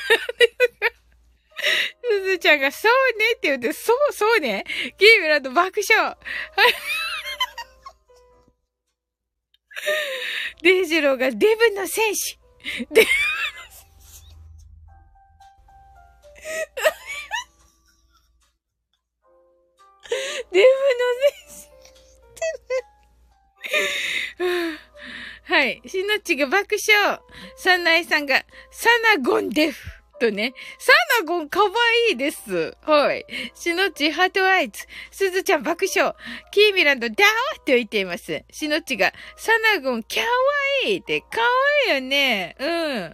すずちゃんが、そうねって言って、そう、そうね。ゲームランド爆笑。デイジローがデブの戦士。デブの戦士。デブの戦士。はい。しのちが爆笑。サナエさんが、サナゴンデフ。とね。サナゴンかわいいです。はい。しのちハートアイズ。すずちゃん爆笑。キーミランドダーって言っています。しのちが、サナゴンかわいいって、かわいいよね。うん。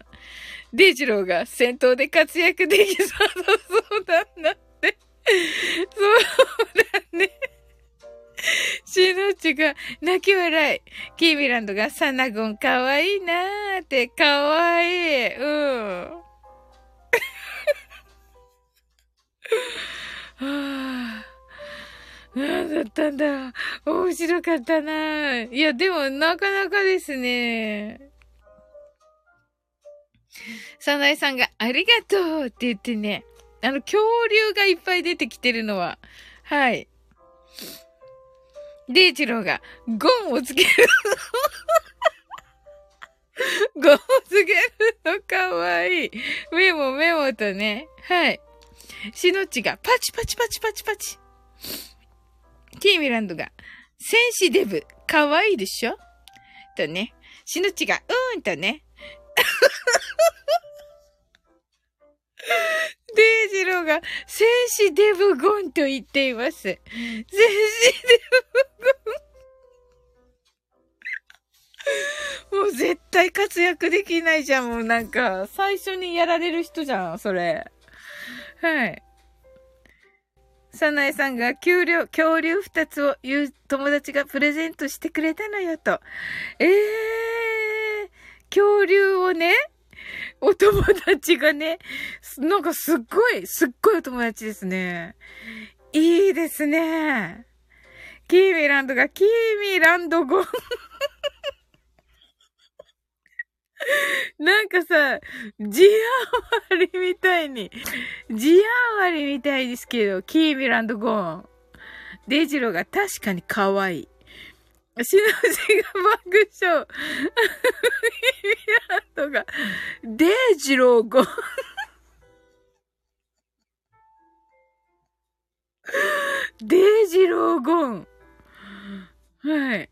デイジローが戦闘で活躍できそうだなって。そうだね。しのちが泣き笑い。キービランドがサナゴンかわいいなーって、かわいい。うん。は あ、なんだったんだ。面白かったな。いや、でも、なかなかですね。サナエさんが、ありがとうって言ってね。あの、恐竜がいっぱい出てきてるのは、はい。デイジローが、ゴンをつける。ゴンをつけるのかわいい。メモメモとね。はい。シノチが、パチパチパチパチパチ。ティーミランドが、戦士デブ、かわいいでしょ？とね。シノチが、うーんとね。デイジローが、戦士デブゴンと言っています。戦士デブゴン。もう絶対活躍できないじゃん、もうなんか、最初にやられる人じゃん、それ。はい。サナエさんが恐竜、恐竜二つを友達がプレゼントしてくれたのよと。ええー、恐竜をね、お友達がね、なんかすっごい、すっごいお友達ですね。いいですね。キーミランドが、キーミランド語。なんかさ、ジアワリみたいに、ジアワリみたいですけど、キーミランドゴーン。デジロが確かに可愛い。シノ ジが爆笑。キーミランドが、デイジローゴン。デジローゴン。はい。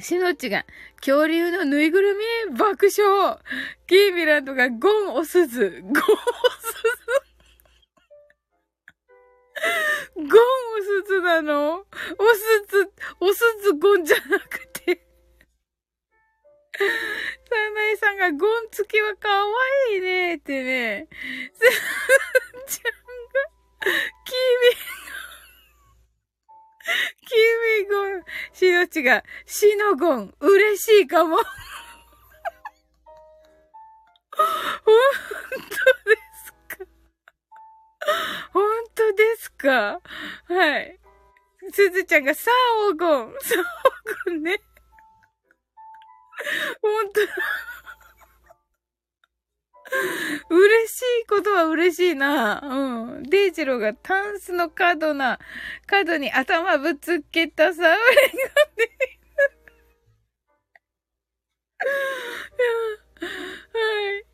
しのちが、恐竜のぬいぐるみ爆笑。キーミランドがゴンおすず。ゴンおゴンおすずなの？おすず、おすずゴンじゃなくて。サナイさんがゴン付きはかわいいねってね。すずちゃんが、キーミキミゴン、しのちが、しのゴン、嬉しいかも。本当です 本当ですか？はい。すずちゃんが、さあ、おご。さあ、おごんね。本当 嬉しいことは嬉しいな。うん。デイジローがタンスの角な、角に頭ぶつけたさ、俺がね。はい。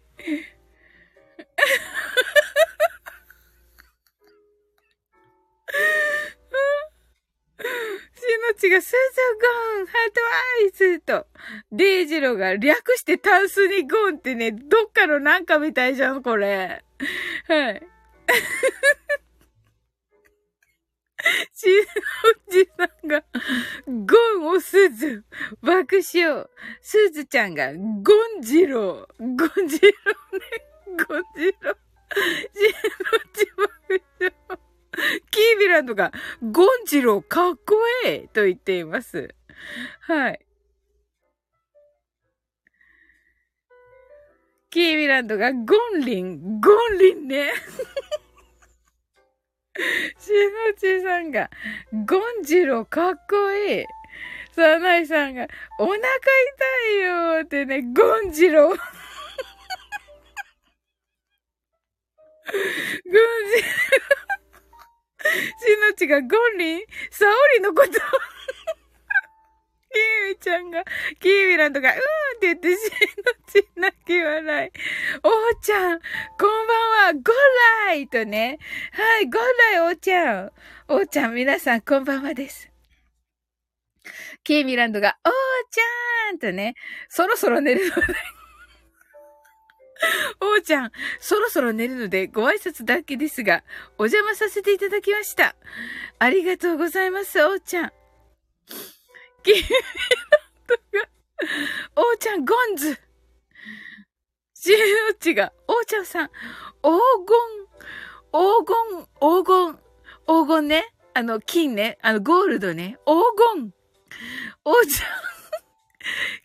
のちがスズゴン、ハートアイズと、デイジロが略してタンスにゴンってね、どっかのなんかみたいじゃん、これ。はい。しのちさんが、ゴンをすず、爆笑。すずちゃんが、ゴンジロー。ゴンジローね。ゴンジロー。しのち爆笑。キービランドが、ゴンジローかっこええと言っています。はい。キービランドが、ゴンリン、ゴンリンね。しのちさんが、ゴンジローかっこいい。サナイさんが、お腹痛いよってね、ゴンジロー。ゴンジロー。しのちがゴンリン、サオリのこと、キーミちゃんが、キーミランドが、うーんって言って、しのち泣き笑い。おーちゃん、こんばんは、ゴーライとね。はい、ゴーライおーちゃん。おーちゃん、皆さん、こんばんはです。キーミランドが、おーちゃんとね、そろそろ寝るので おうちゃん、そろそろ寝るのでご挨拶だけですが、お邪魔させていただきました。ありがとうございます、おうちゃん。キーランドが、おうちゃん、ゴンズ。シエノチが、おうちゃんさん、黄金、黄金、黄金、黄金ね。あの、金ね。あの、ゴールドね。黄金。おうちゃん、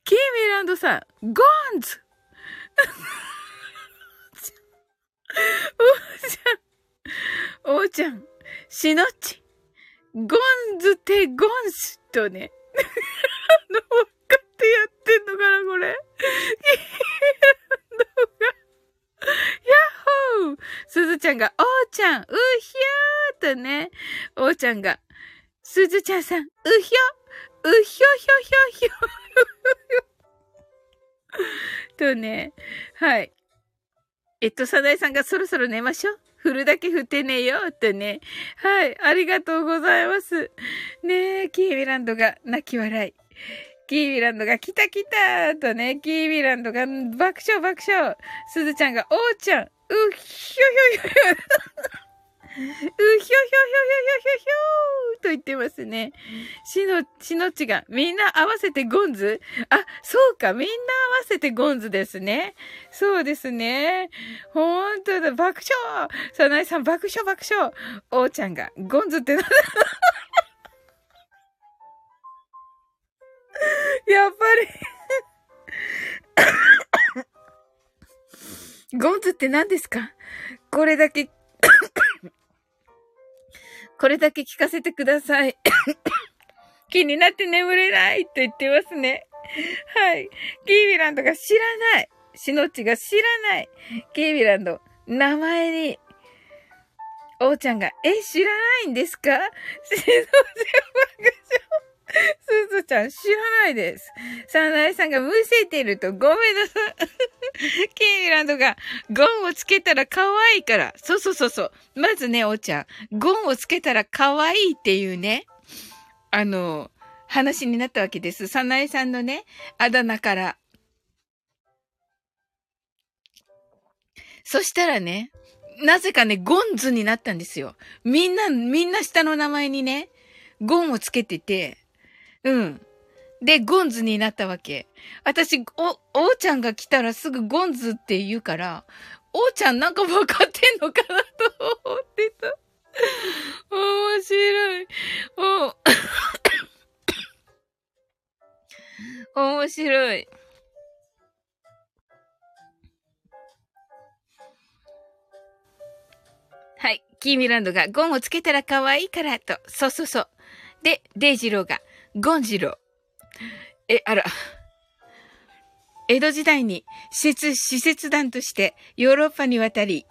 キーミランドさん、ゴンズ。おーちゃん、おーちゃん、しのち、ゴンズテゴンスとね、あの、わかってやってんのかな、これ。ヤッホーすずちゃんが、おーちゃん、うひょーとね、おーちゃんが、すずちゃんさん、うひょ、うひょひょひょひょ、とね、はい。えっと、サダイさんがそろそろ寝ましょう。振るだけ振って寝よってね。はい。ありがとうございます。ねえ、キーミランドが泣き笑い。キーミランドが来た来たとね、キーミランドが爆笑爆笑。すずちゃんが、おーちゃん、うっひょひょひょひょ。ひょひょひょひょひょひょひょと言ってますね。しの、しのちが、みんな合わせてゴンズ？あ、そうか、みんな合わせてゴンズですね。そうですね。ほんとだ、爆笑。さなえさん、爆笑爆笑。おーちゃんが、ゴンズってなんだ？やっぱり。ゴンズって何ですか？これだけこれだけ聞かせてください。気になって眠れないと言ってますね。はい。キービランドが知らない。シノッチが知らない。キービランド、名前に、おーちゃんが、え、知らないんですか？シノッチは爆笑。すずちゃん知らないです。サナエさんがむせてるとごめんなさい。キーミランドがゴンをつけたら可愛いから。そうそうそうそう。まずね、おちゃん。ゴンをつけたら可愛いっていうね、あの、話になったわけです。サナエさんのね、あだ名から。そしたらね、なぜかね、ゴンズになったんですよ。みんな、みんな下の名前にね、ゴンをつけてて、うん。で、ゴンズになったわけ。私、お、おーちゃんが来たらすぐゴンズって言うから、おーちゃんなんか分かってんのかなと思ってた。面白い。お、面白い。はい。キーミランドがゴンをつけたら可愛いからと。そうそうそう。で、デイジローがゴンジロ。え、あら。江戸時代に施設、施設団としてヨーロッパに渡り、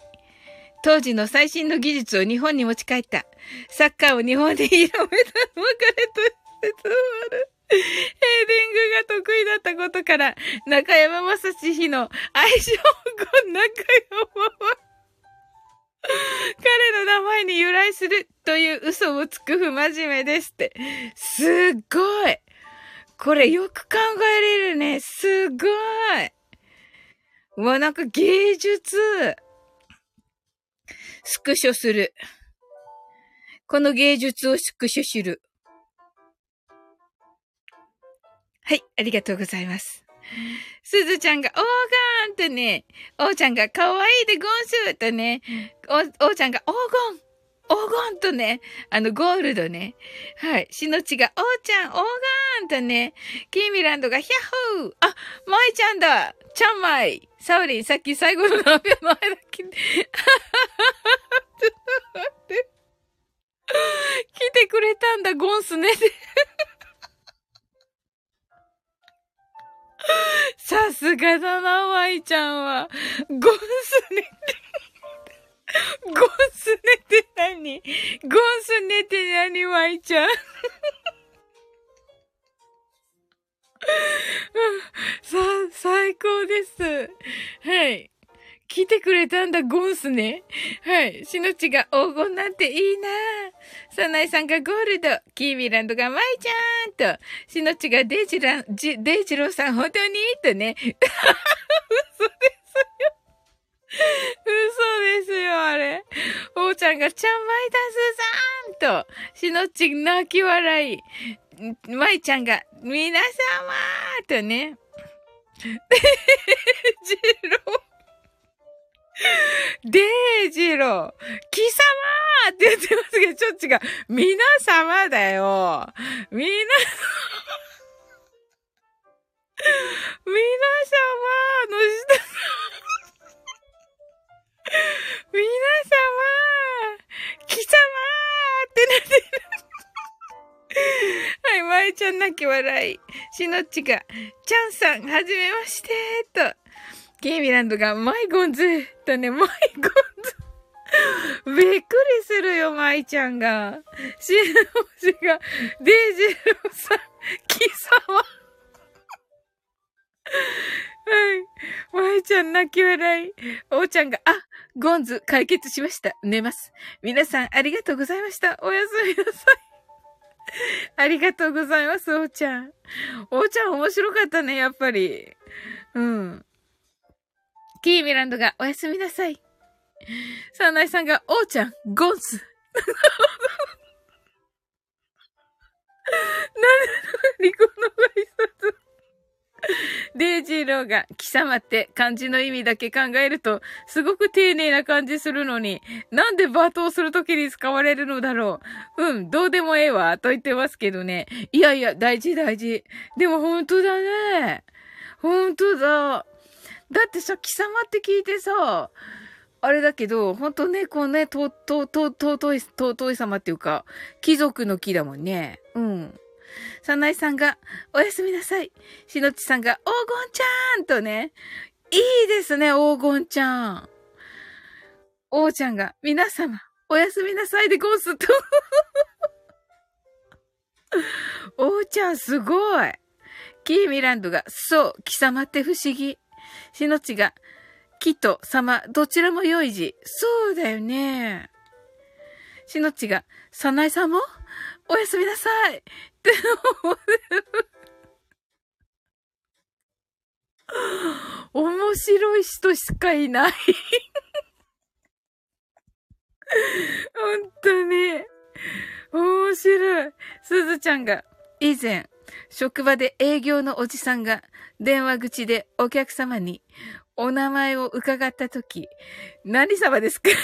当時の最新の技術を日本に持ち帰った。サッカーを日本で広めた別れと説もある。ヘーディングが得意だったことから、中山正史の愛称語中山は、彼の名前に由来するという嘘をつく不真面目ですって。すっごい。これよく考えれるね。すごい。わ、なんか芸術。スクショする。この芸術をスクショする。はい、ありがとうございます。すずちゃんが、オーガーンとね、おーちゃんが、かわいいでゴンスとね、お、おーちゃんが、黄金黄金とね、あの、ゴールドね。はい。しのちが、おーちゃん、黄金とね、キーミランドが、ヒャッホーあ、まいちゃんだちゃんまいサウリン、さっき最後の名前だけ、ちょっと待って。来てくれたんだ、ゴンスね。さすがだな、まいちゃんは。ゴンス寝て。ゴンス寝て何？ゴンス寝て何ワイちゃん？さ、最高です。はい。来てくれたんだ、ゴンスね。はい。しのちが黄金なんていいなサナイさんがゴールド。キーミランドがマイちゃんと。しのちがデイジラン、デイジローさん本当に？とね。嘘ですよ。嘘ですよ、あれ。おーちゃんが、ちゃんまいだすさんと、しのち泣き笑い。まいちゃんが、皆様とね。デジロー。デージロー。貴様って言ってますけど、ちょっちが、皆様だよ。皆様。皆様の下。皆様貴様ってなってる。はい、まいちゃん泣き笑い。しのっちが、ちゃんさん、はじめましてと。ケイミランドが、マイゴンズとね、マイゴンズ。びっくりするよ、まいちゃんが。しのちが、デイジローさん、貴様。はい。まいちゃん泣き笑い。おーちゃんが、あ、ゴンズ解決しました。寝ます。皆さんありがとうございました。おやすみなさい。ありがとうございます、おーちゃん。おーちゃん面白かったね、やっぱり。うん。キーミランドがおやすみなさい。さないさんが、おーちゃん、ゴンス。なんで、リコの挨拶。デイジーローが、貴様って漢字の意味だけ考えると、すごく丁寧な感じするのに、なんで罵倒するときに使われるのだろう。うん、どうでもええわ、と言ってますけどね。いやいや、大事大事。でも本当だね。本当だ。だってさ、貴様って聞いてさ、あれだけど、本当ね、こうね、と、と、と、尊い、尊い様っていうか、貴族の木だもんね。うん。さなえさんが、おやすみなさい。しのちさんが、黄金ちゃんとね。いいですね、黄金ちゃん。おうちゃんが、皆様、おやすみなさいでゴースと。おうちゃん、すごい。キーミランドが、そう、貴様って不思議。しのちが、きと様、どちらも良い字。そうだよね。しのちが、さなえさんもおやすみなさいって思う。面白い人しかいない本当に。面白い。すずちゃんが、以前、職場で営業のおじさんが電話口でお客様にお名前を伺ったとき、何様ですか？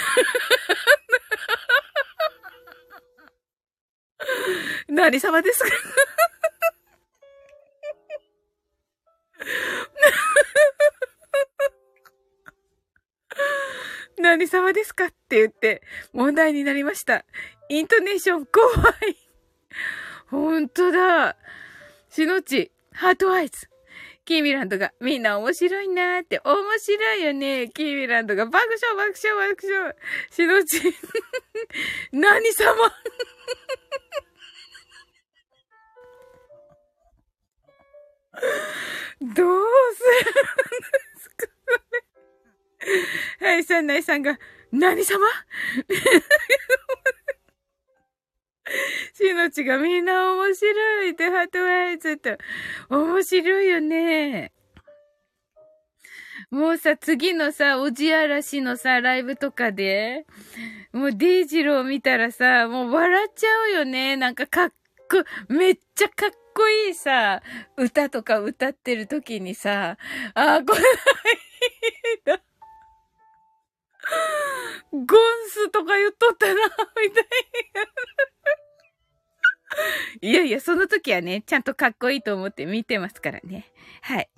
何様ですか？何様ですかって言って問題になりました。イントネーション怖い。ほんとだ。しのち、 heart eyes。キーミランドが、みんな面白いなーって、面白いよね。キーミランドが、爆笑爆笑爆笑。しのち、何様？どうするんですか？はい、サンナイさんが、何様？しのちがみんな面白いってハートワイズと。面白いよね。もうさ、次のさ、おじあらしのさ、ライブとかで、もうデイジロー見たらさ、もう笑っちゃうよね。なんかかっこ、めっちゃかっこいいさ、歌とか歌ってる時にさ、あ、これだ。ゴンスとか言っとったな、みたいな。いやいや、その時はね、ちゃんとかっこいいと思って見てますからね。はい。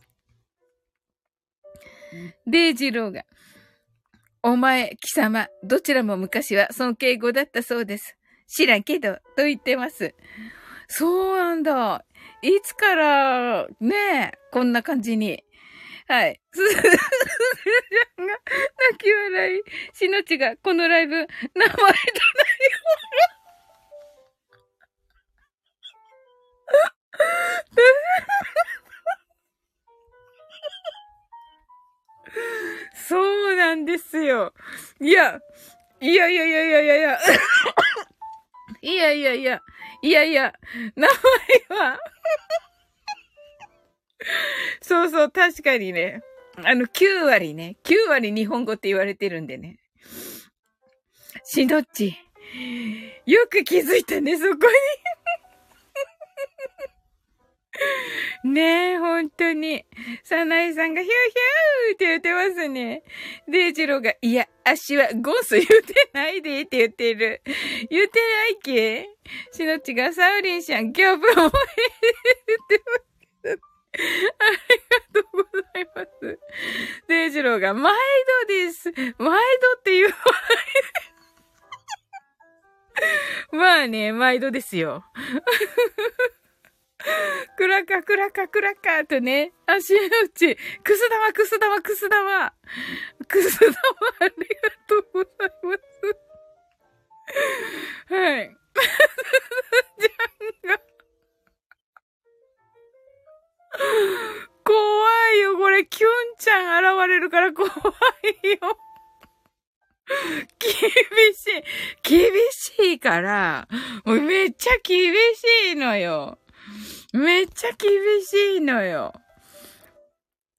デイジローが、お前、貴様、どちらも昔は尊敬語だったそうです。知らんけど、と言ってます。そうなんだ。いつから、ねえ、こんな感じに。はい。すずちゃんが泣き笑い。しのちがこのライブ、名前とないそうなんですよ。いや、いやいやいやいやいやいや。いやいやいや、いやいや、名前は そうそう、確かにね。あの、9割ね。9割日本語って言われてるんでね。しのっち？よく気づいたね、そこに ねえ、本当に。サナエさんがヒューヒューって言ってますね。デイジローが、いや、足はゴース言うてないでって言ってる。言ってないけ？しのっちが？サウリンシャン、ギャブを言ってます。ありがとうございます。デイジローが、毎度です。毎度って言うまあね、毎度ですよ。クラカ、クラカ、クラカとね、足のうち、くす玉、くす玉、くす玉。くす玉、ありがとうございます。はい。じゃん 怖いよ、これ、キュンちゃん現れるから怖いよ。厳しい。厳しいから、もうめっちゃ厳しいのよ。めっちゃ厳しいのよ。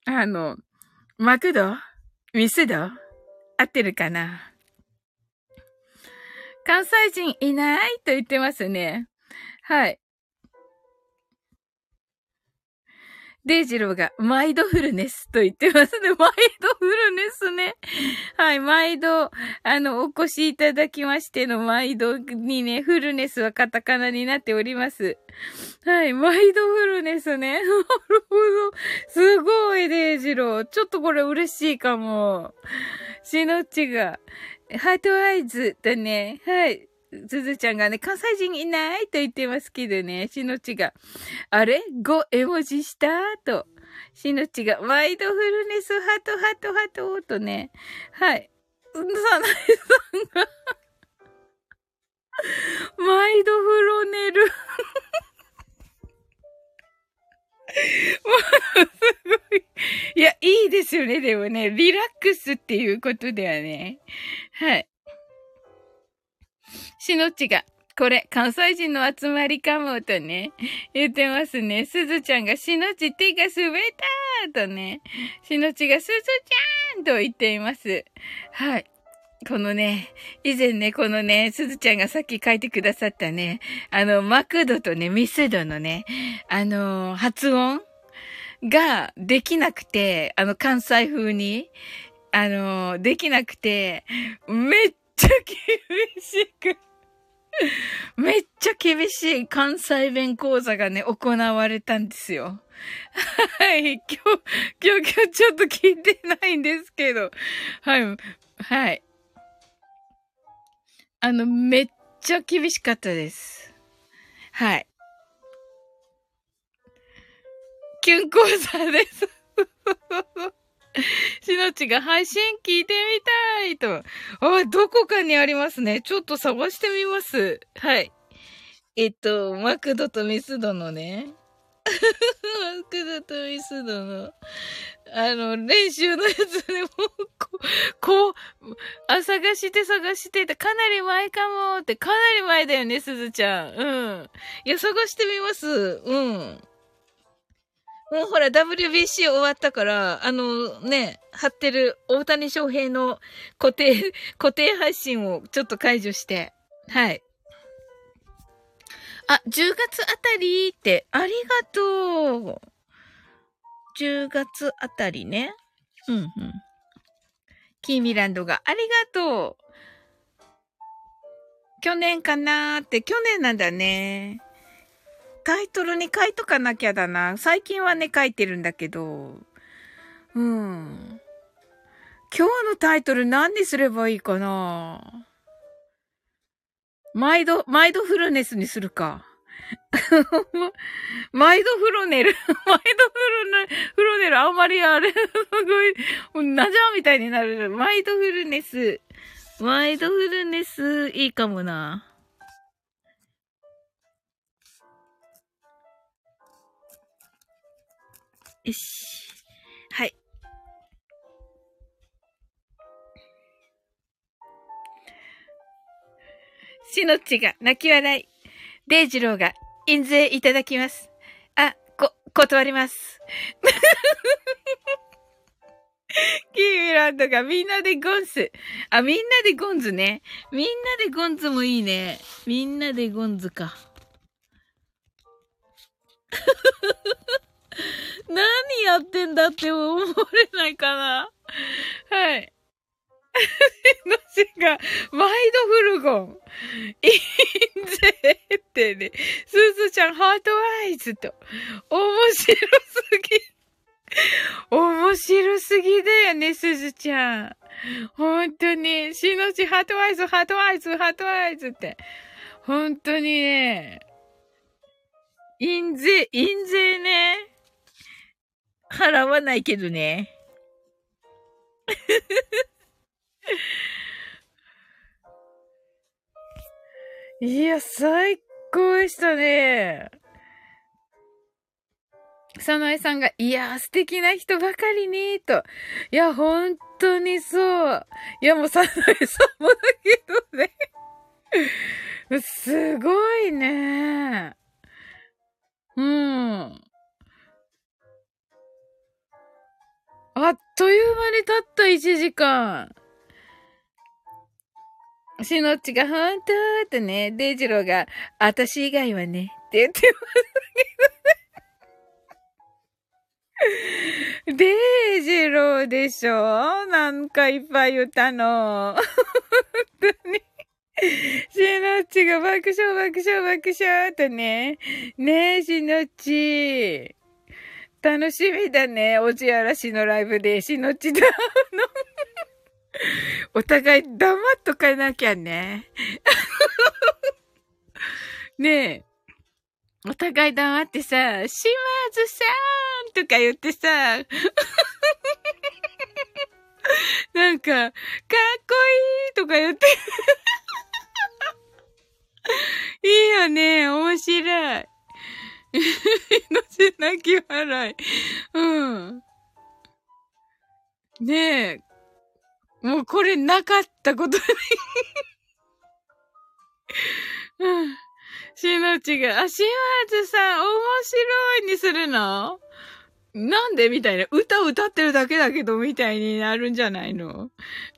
あの、マクド？ミスド？合ってるかな？関西人いない？と言ってますね。はい。デイジローが、マイドフルネスと言ってますね。マイドフルネスね。はい、毎度、あの、お越しいただきましての毎度にね、フルネスはカタカナになっております。はい、マイドフルネスね。なるほど。すごい、デイジロー。ちょっとこれ嬉しいかも。しのっちが、ハートアイズだね。はい。ずずちゃんがね、関西人いない？と言ってますけどね、しのちが、あれ ?5 絵文字した？と。しのちが、ワイドフルネス、ハトハトハトとね、はい。さなえさんがマイドフロネルもう、すごい。いや、いいですよね、でもね。リラックスっていうことではね。はい。しのっちが、これ、関西人の集まりかもとね、言ってますね。すずちゃんが、しのち手が滑ったとね、しのちが、すずちゃんと言っています。はい。このね、以前ね、このね、すずちゃんがさっき書いてくださったね、あの、マクドとね、ミスドのね、あの、発音ができなくて、あの、関西風に、あの、できなくて、めっちゃ厳しくめっちゃ厳しい関西弁講座がね、行われたんですよ。はい。今日、今日、今日ちょっと聞いてないんですけど。はい。はい。あの、めっちゃ厳しかったです。はい。キュン講座です。しのちが配信聞いてみたいと。あ、どこかにありますね。ちょっと探してみます。はい。えっと、マクドとミスドのね。マクドとミスドの、あの、練習のやつでもこ、こう、あ、探して探してって、かなり前かもって、かなり前だよね、すずちゃん。うん。いや、探してみます。うん。もうほら WBC 終わったから、あのね、貼ってる大谷翔平の固定、固定配信をちょっと解除して。はい。あ、10月あたりって、ありがとう。10月あたりね。うんうん。キーミランドがありがとう。去年かなーって、去年なんだね。タイトルに書いとかなきゃだな。最近はね、書いてるんだけど。うん。今日のタイトル何にすればいいかなマイド、マイドフルネスにするか。マイドフロネル。マイドフロネ、フロネル、あんまりあれ、すごい、なじゃみたいになる。マイドフルネス。マイドフルネス、いいかもな。よし。はい。しのっちが泣き笑い。デイジローが印税いただきます。あ、こ、断ります。キーミランドがみんなでゴンス。あ、みんなでゴンズね。みんなでゴンズもいいね。みんなでゴンズか。何やってんだって思われないかなはい。のしが、マイドフルゴン。いいぜってね。すずちゃん、ハートアイズと。面白すぎ。面白すぎだよね、すずちゃん。本当に。しのち、 heart eyes、ハートアイズ、ハートアイズって。本当にね。印税、印税ね。払わないけどね。いや、最高でしたね。さなえさんが、いや、素敵な人ばかりね、と。いや、本当にそう。いや、もうさなえさんもだけどね。すごいね。うん。あっという間に経った1時間。しのっちが、ほんとーとね、デイジローが、私以外はね、って言ってますけどね。デイジローでしょ？なんかいっぱい言ったの？本当に。しのっちが爆笑爆笑爆笑とね。ねえ、しのっち。楽しみだね。おじあらしのライブで、しのちだの。お互い黙っとかなきゃね。ねえ。お互い黙ってさ、島津さんとか言ってさ、なんか、かっこいいとか言っていいよね。面白い。のせ泣き笑い。うん。ねえ。もうこれなかったことにうん。しのちが、あ、しまずさん、面白いにするの？なんでみたいな。歌歌ってるだけだけど、みたいになるんじゃないの？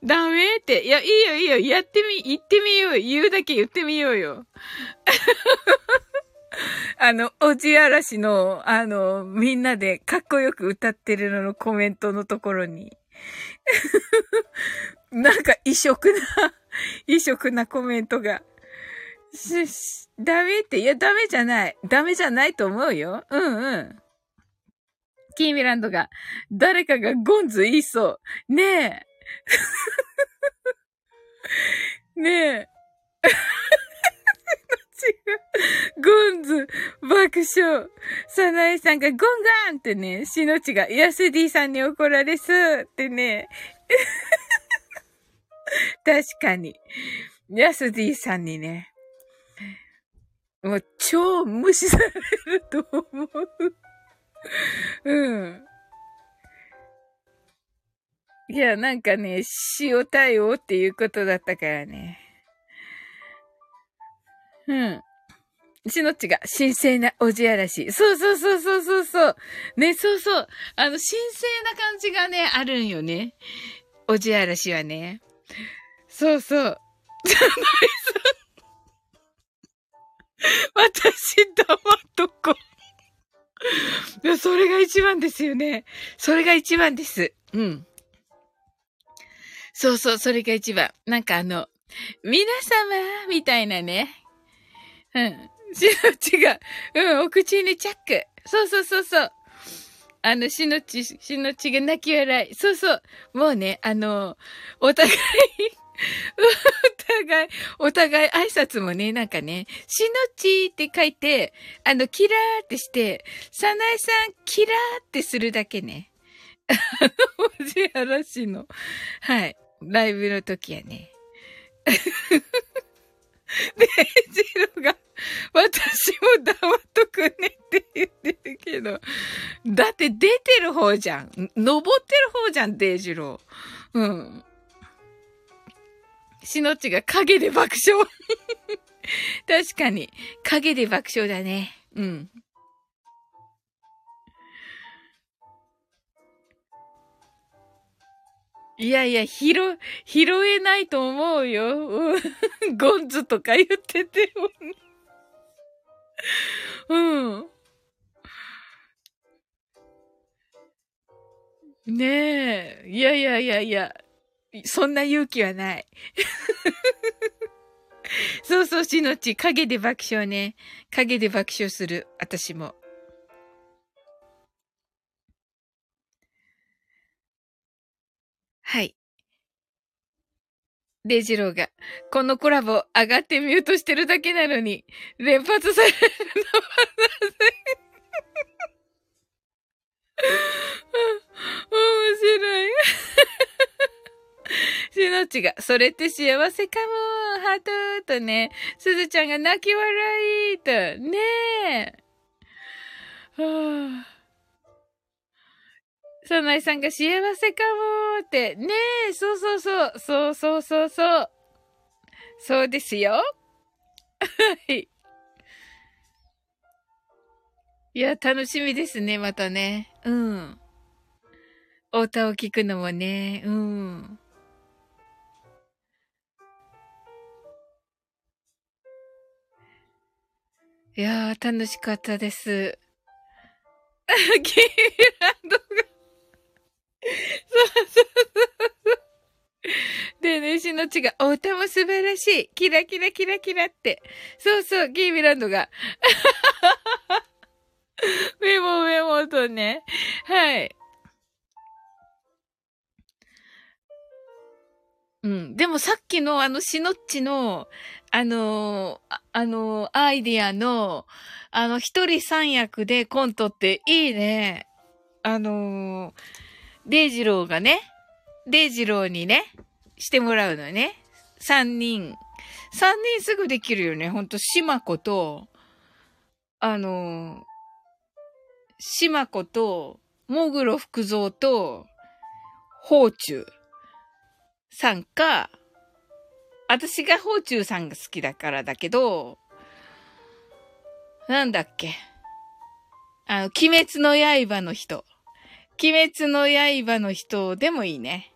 ダメって。いや、いいよいいよ。やってみ、言ってみよう。言うだけ言ってみようよ。あの、おじあらしの、あの、みんなでかっこよく歌ってるののコメントのところに。なんか異色な、異色なコメントが。し、し、ダメって、いや、ダメじゃない。ダメじゃないと思うよ。うんうん。キーミランドが、誰かがゴンズ言いそう。ねえ。ねえ。ゴンズ、爆笑。サナエさんがゴンガンってね、しのちが、ヤスディさんに怒られすってね。確かに。ヤスディさんにね。もう超無視されると思う。うん。いや、なんかね、塩対応っていうことだったからね。うん。しのっちが神聖なおじあらし。そうそうそうそうそうそう。ね、そうそう。あの、神聖な感じがね、あるんよね。おじあらしはね。そうそう。じゃないさ。私、黙っとこ。いや、それが一番ですよね。それが一番です。うん。そうそう、それが一番。なんかあの、皆様みたいなね。うん。しのちが、うん、お口にチャック。そうそうそうそう。あの、しのち、しのちが泣き笑い。そうそう。もうね、あの、お互い お互い、お互い挨拶もね、なんかね、しのちって書いて、あの、キラーってして、さなえさん、キラーってするだけね。あの、おじやらしの、はい、ライブの時やね。で、ジロが、私も黙っとくねって言ってるけど、だって出てる方じゃん。登ってる方じゃん、デイジロー。うん。しのちが影で爆笑。確かに。影で爆笑だね。うん。いやいや、拾、拾えないと思うよ。ゴンズとか言っててもね、うん。ねえ。いやいやいやいや。そんな勇気はない。そうそう、しのち、影で爆笑ね。影で爆笑する。私も。デジローが、このコラボ上がってミュートしてるだけなのに、連発されるのはなぜ？面白い。しのちが、それって幸せかも、ハートとね、すずちゃんが泣き笑いと、ねえ。はあ。サナイさんが幸せかもーって。ねえ、そうそうそう、そうそうそうそう。そうですよ。はい。いや、楽しみですね、またね。うん。お歌を聴くのもね、うん。いやー、楽しかったです。キーランドがそうそうそうでね、しのちが、お歌も素晴らしい。キラキラキラキラって。そうそう、キーミランドが。メモメモとね。はい。うん。でもさっきのあのしのっちの、あのー、あのー、アイディアの、あの、一人三役でコントっていいね。あのー、デイジローがね、デイジローにね、してもらうのね。三人。三人すぐできるよね。ほんと、しまこと、あの、しまこと、もぐろ福蔵と、ほうちゅうさんか、私がほうちゅうさんが好きだからだけど、なんだっけ。あの、鬼滅の刃の人。鬼滅の刃の人でもいいね。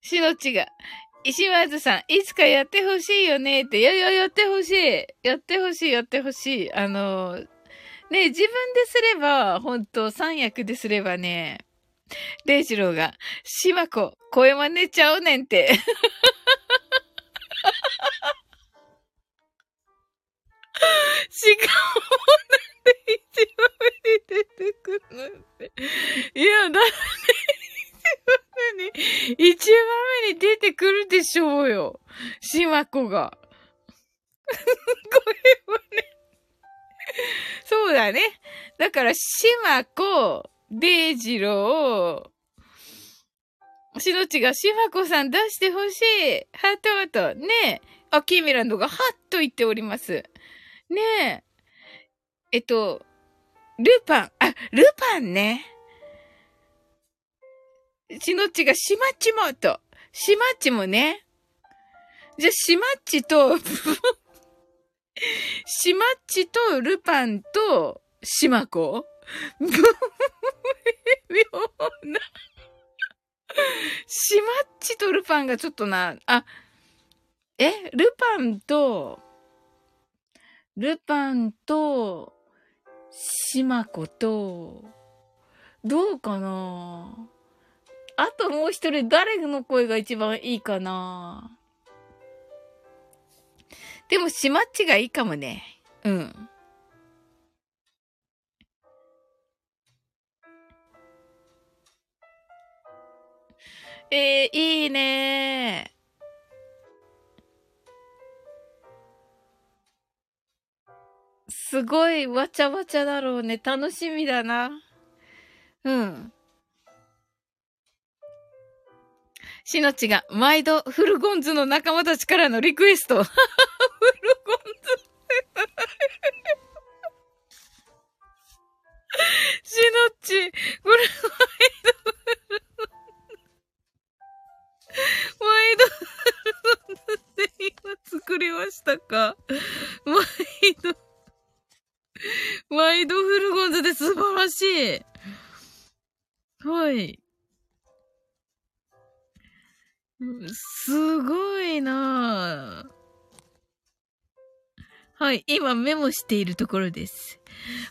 しのちが、石松さん、いつかやってほしいよねって、いやいや、やってほしい。やってほしい、やってほしい。あの、ね、自分ですれば、本当三役ですればね、デイジローが、しまこ、声真似ちゃうねんって。しかも、なんで一番目に出てくるのって。いや、だって、に、一番目に出てくるでしょうよ。しまこが。これはね。そうだね。だから、しまこ、デイジロー、しのちがしまこさん出してほしい。ハートハート。ねえ。あ、キーミランドがハッと言っております。ねえ。えっと、ルパン。あ、ルパンね。しのっちがしまっちもと。しまっちもね。じゃ、しまっちと、しまっちとルパンとしまこ妙な。しまっちとルパンがちょっとな、あ、え？ルパンと、ルパンと、しまこと、どうかな？あともう一人誰の声が一番いいかな？でも、しまっちがいいかもね。うん。えー、いいねすごいわちゃわちゃだろうね。楽しみだな。うん。しのちが、毎度、フルゴンズの仲間たちからのリクエスト。フルゴンズ。しのち、これ、毎度、毎度、フルゴンズって今作りましたか？毎度、毎度フルゴンズで素晴らしい。はい。すごいなはい、今メモしているところです。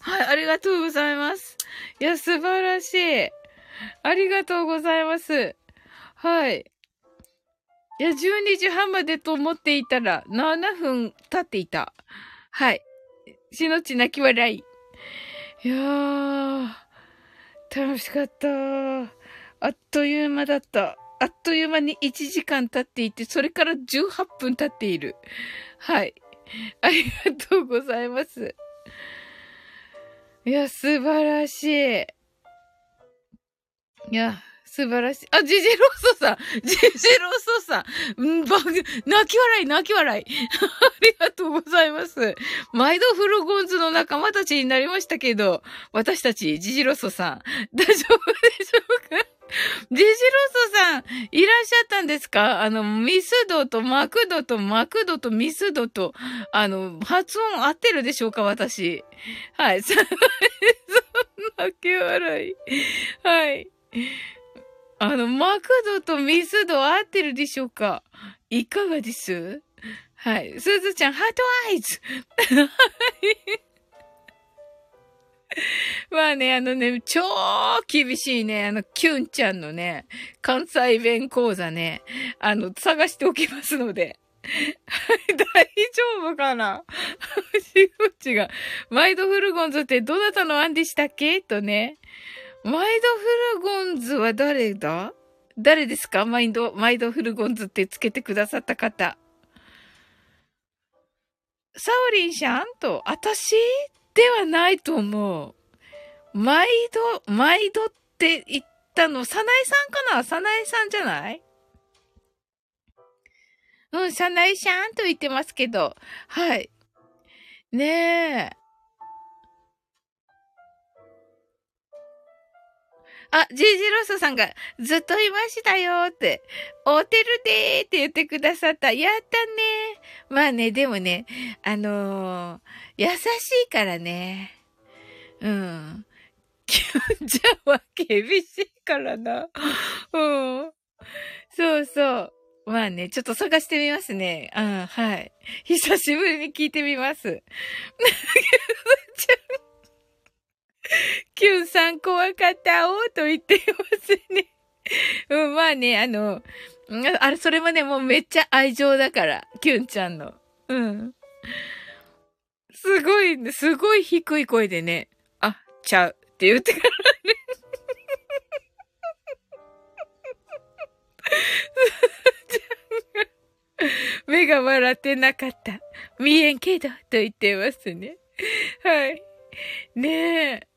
はい、ありがとうございます。いや、素晴らしい。ありがとうございます。はい。いや、12時半までと思っていたら、7分経っていた。はい。しのち泣き笑い。いやー、楽しかった。あっという間だった。あっという間に1時間経っていて、それから18分経っている。はい。ありがとうございます。いや、素晴らしい。いや、素晴らしい。あ、ジジローソさんジジローソさんんば、泣き笑い、泣き笑い。ありがとうございます。毎度フルゴンズの仲間たちになりましたけど、私たち、ジジローソさん、大丈夫でしょうか？ジジローソさん、いらっしゃったんですか？あの、ミスドとマクドとマクドとミスドと、あの、発音合ってるでしょうか？私。はい。そんな気笑い。はい。あの、マクドとミスド合ってるでしょうか？いかがです？はい。すずちゃん、ハートアイズ まあね、あのね、超厳しいね、あの、キュンちゃんのね、関西弁講座ね、あの、探しておきますので。大丈夫かな？しのちが、マイドフルゴンズってどなたの案でしたっけ？とね。マイドフルゴンズは誰だ？誰ですか？マイド、マイドフルゴンズってつけてくださった方。サオリンシャンと、あたしではないと思う。毎度、毎度って言ったの、サナイさんかな？サナイさんじゃない？うん、サナイシャンと言ってますけど。はい。ねえ。あ、ジージロスさんがずっといましたよって、おてるでーって言ってくださった。やったねまあね、でもね、あのー、優しいからね。うん。じゃんは厳しいからな。うん。そうそう。まあね、ちょっと探してみますね。うん、はい。久しぶりに聞いてみます。キュンさん怖かったおと言ってますね。うん、まあね、あの、あれ、それもね、もうめっちゃ愛情だから、キュンちゃんの。うん。すごい、すごい低い声でね、あ、ちゃうって言ってからね。目が笑ってなかった。見えんけど、と言ってますね。はい。ねえ。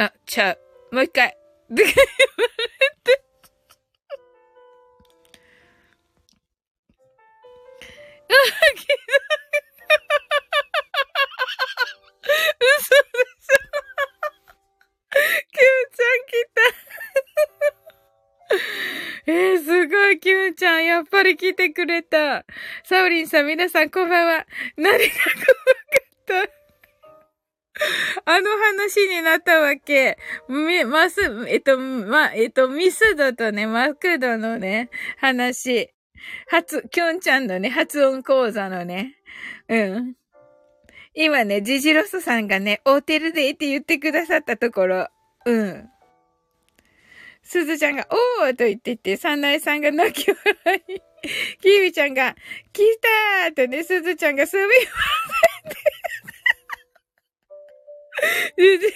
あ、ちゃう。もう一回。で、言われて。あ、ひどい。嘘でしょ。キューちゃん来た。えー、すごい、キューちゃん。やっぱり来てくれた。サオリンさん、皆さん、こんばんは。何が怖かったあの話になったわけ。み、ます、えっと、ま、えっと、ミスドとね、マクドのね、話。発、きょんちゃんのね、発音講座のね。うん。今ね、ジジロスさんがね、オーテルでって言ってくださったところ。うん。すずちゃんが、おーと言ってて、サナイさんが泣き笑い。キービちゃんが、来たーとね、すずちゃんがすみません。ジジロ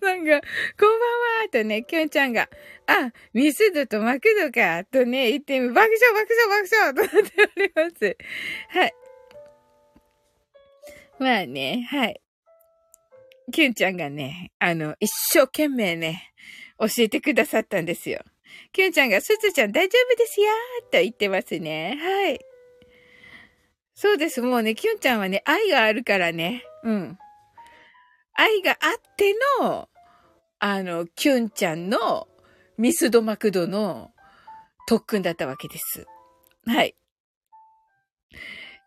さんが、こんばんはとね、きょんちゃんが、あ、ミスドとマクドかとね、言って、爆笑爆笑爆笑となっております。はい。まあね、はい。きゅんちゃんがね、あの、一生懸命ね、教えてくださったんですよ。きゅんちゃんが、すずちゃん大丈夫ですよと言ってますね。はい。そうです。もうね、きゅんちゃんはね、愛があるからね。うん。愛があっての、あの、キュンちゃんのミスドマクドの特訓だったわけです。はい。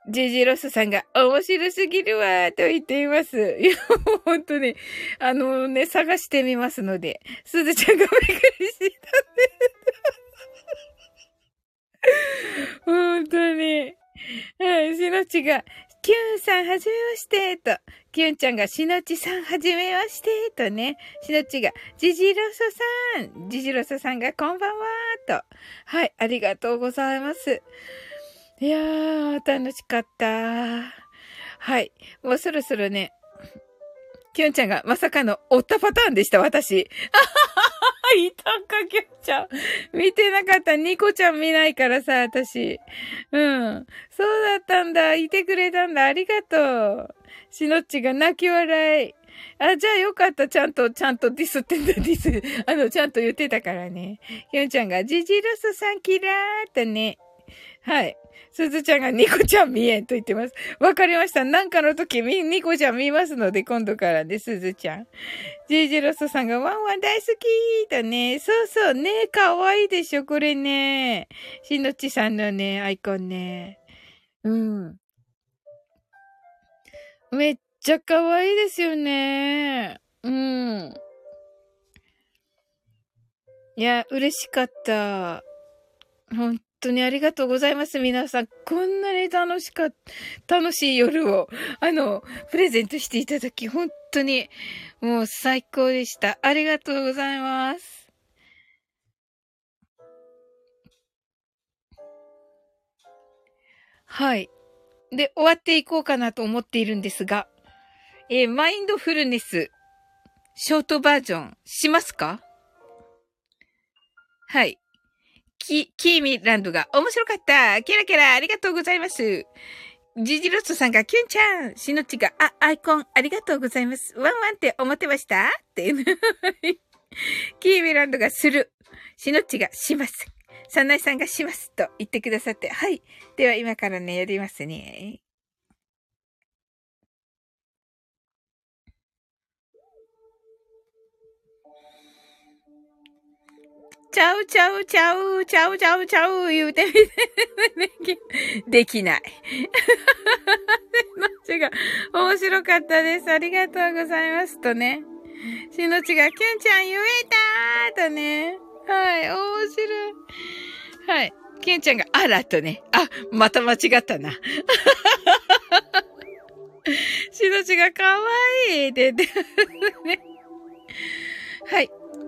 ジジロスさんが面白すぎるわと言っています。いや、もう本当に、あのね、探してみますので、すずちゃんがびっくりしたんで。本当に。はい、しのちが、キュンさんはじめまして、と。キュンちゃんが、しのちさんはじめまして、とね。しのちが、ジジロソさん、ジジロソさんがこんばんは、と。はい、ありがとうございます。いやー、楽しかった。はい。もうそろそろね、きゅんちゃんがまさかのおったパターンでした、私。あははは、い。たか、きゅんちゃん。見てなかった。ニコちゃん見ない。からさ、私。うん。そうだったんだ。い。てくれたんだ。ありがとう。しのっちが泣き笑い。あ、じゃあよかった。ちゃんと、ちゃんとディスってんだ、ディス。あの、ちゃんと言ってたからね。きゅんちゃんが、ジジロスさんキラーっとね。はい。すずちゃんがニコちゃん見えんと言ってます。わかりました。なんかの時、み、ニコちゃん見ますので、今度からね、すずちゃん。ジージロスさんがワンワン大好きだね。そうそうね。かわいいでしょ、これね。しのちさんのね、アイコンね。うん。めっちゃかわいいですよね。うん。いや、嬉しかった。本当にありがとうございます。皆さん、こんなに楽しかっ、楽しい夜を、あの、プレゼントしていただき、本当に、もう最高でした。ありがとうございます。はい。で、終わっていこうかなと思っているんですが、えー、マインドフルネス、ショートバージョン、しますか？はい。キ、キーミランドが面白かったキラキラありがとうございますジジロストさんが、キュンちゃんしのちが、あ、アイコンありがとうございますワンワンって思ってました？っていう。キーミランドがする。しのちがします。サナイさんがしますと言ってくださって。はい。では今からね、やりますね。ちゃうちゃうちゃう、ちゃうちゃうちゃう言うてみて、できない。しのちが面白かったです。ありがとうございますとね。しのちが、きゅんちゃん言えたーとね。はい、面白い。はい。きゅんちゃんが、あらとね。あ、また間違ったな。しのちがかわいいって言ってね。はい。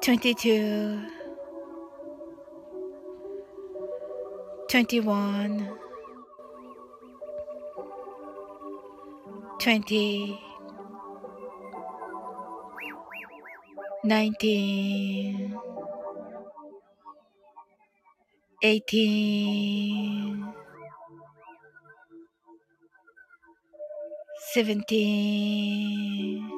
22 21 20 19 18 17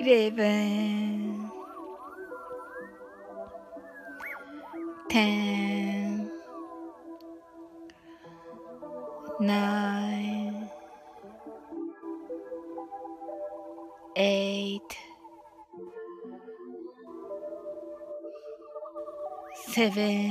Eleven, ten, nine, eight, seven,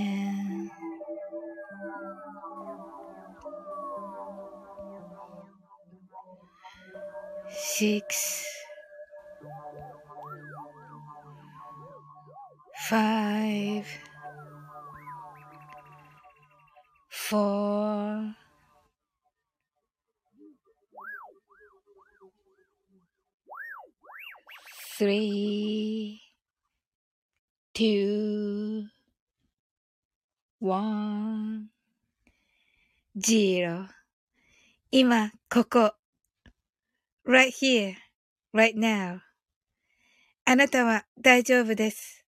zero 今、ここ。right here, right now. あなたは大丈夫です。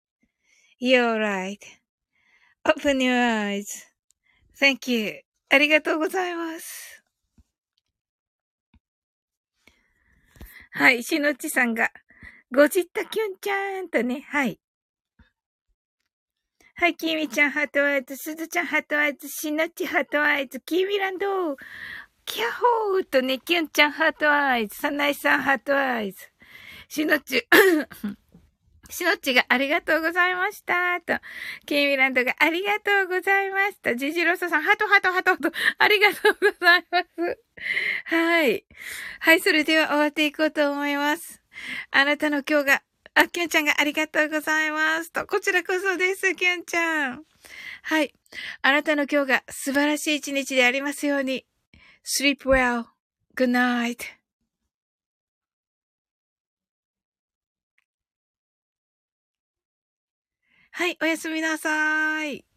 You're right. Open your eyes. Thank you. ありがとうございます。はい、しのちさんが、ごじったきゅんちゃんとね、はい。はい、きみちゃん heart eyes、すずちゃん heart eyes、しのち heart eyes、きみランド、キャホーとね、きゅんちゃん heart eyes、さなえさん heart eyes、しのっち、しのっちがありがとうございました。と、ケイミランドがありがとうございました。ジジロソさん、ハートハートハートと、ありがとうございます。はい。はい、それでは終わっていこうと思います。あなたの今日が、あ、きゅんちゃんがありがとうございます。と、こちらこそです、きゅんちゃん。はい。あなたの今日が素晴らしい一日でありますように。sleep well. Good night. はい、おやすみなさい。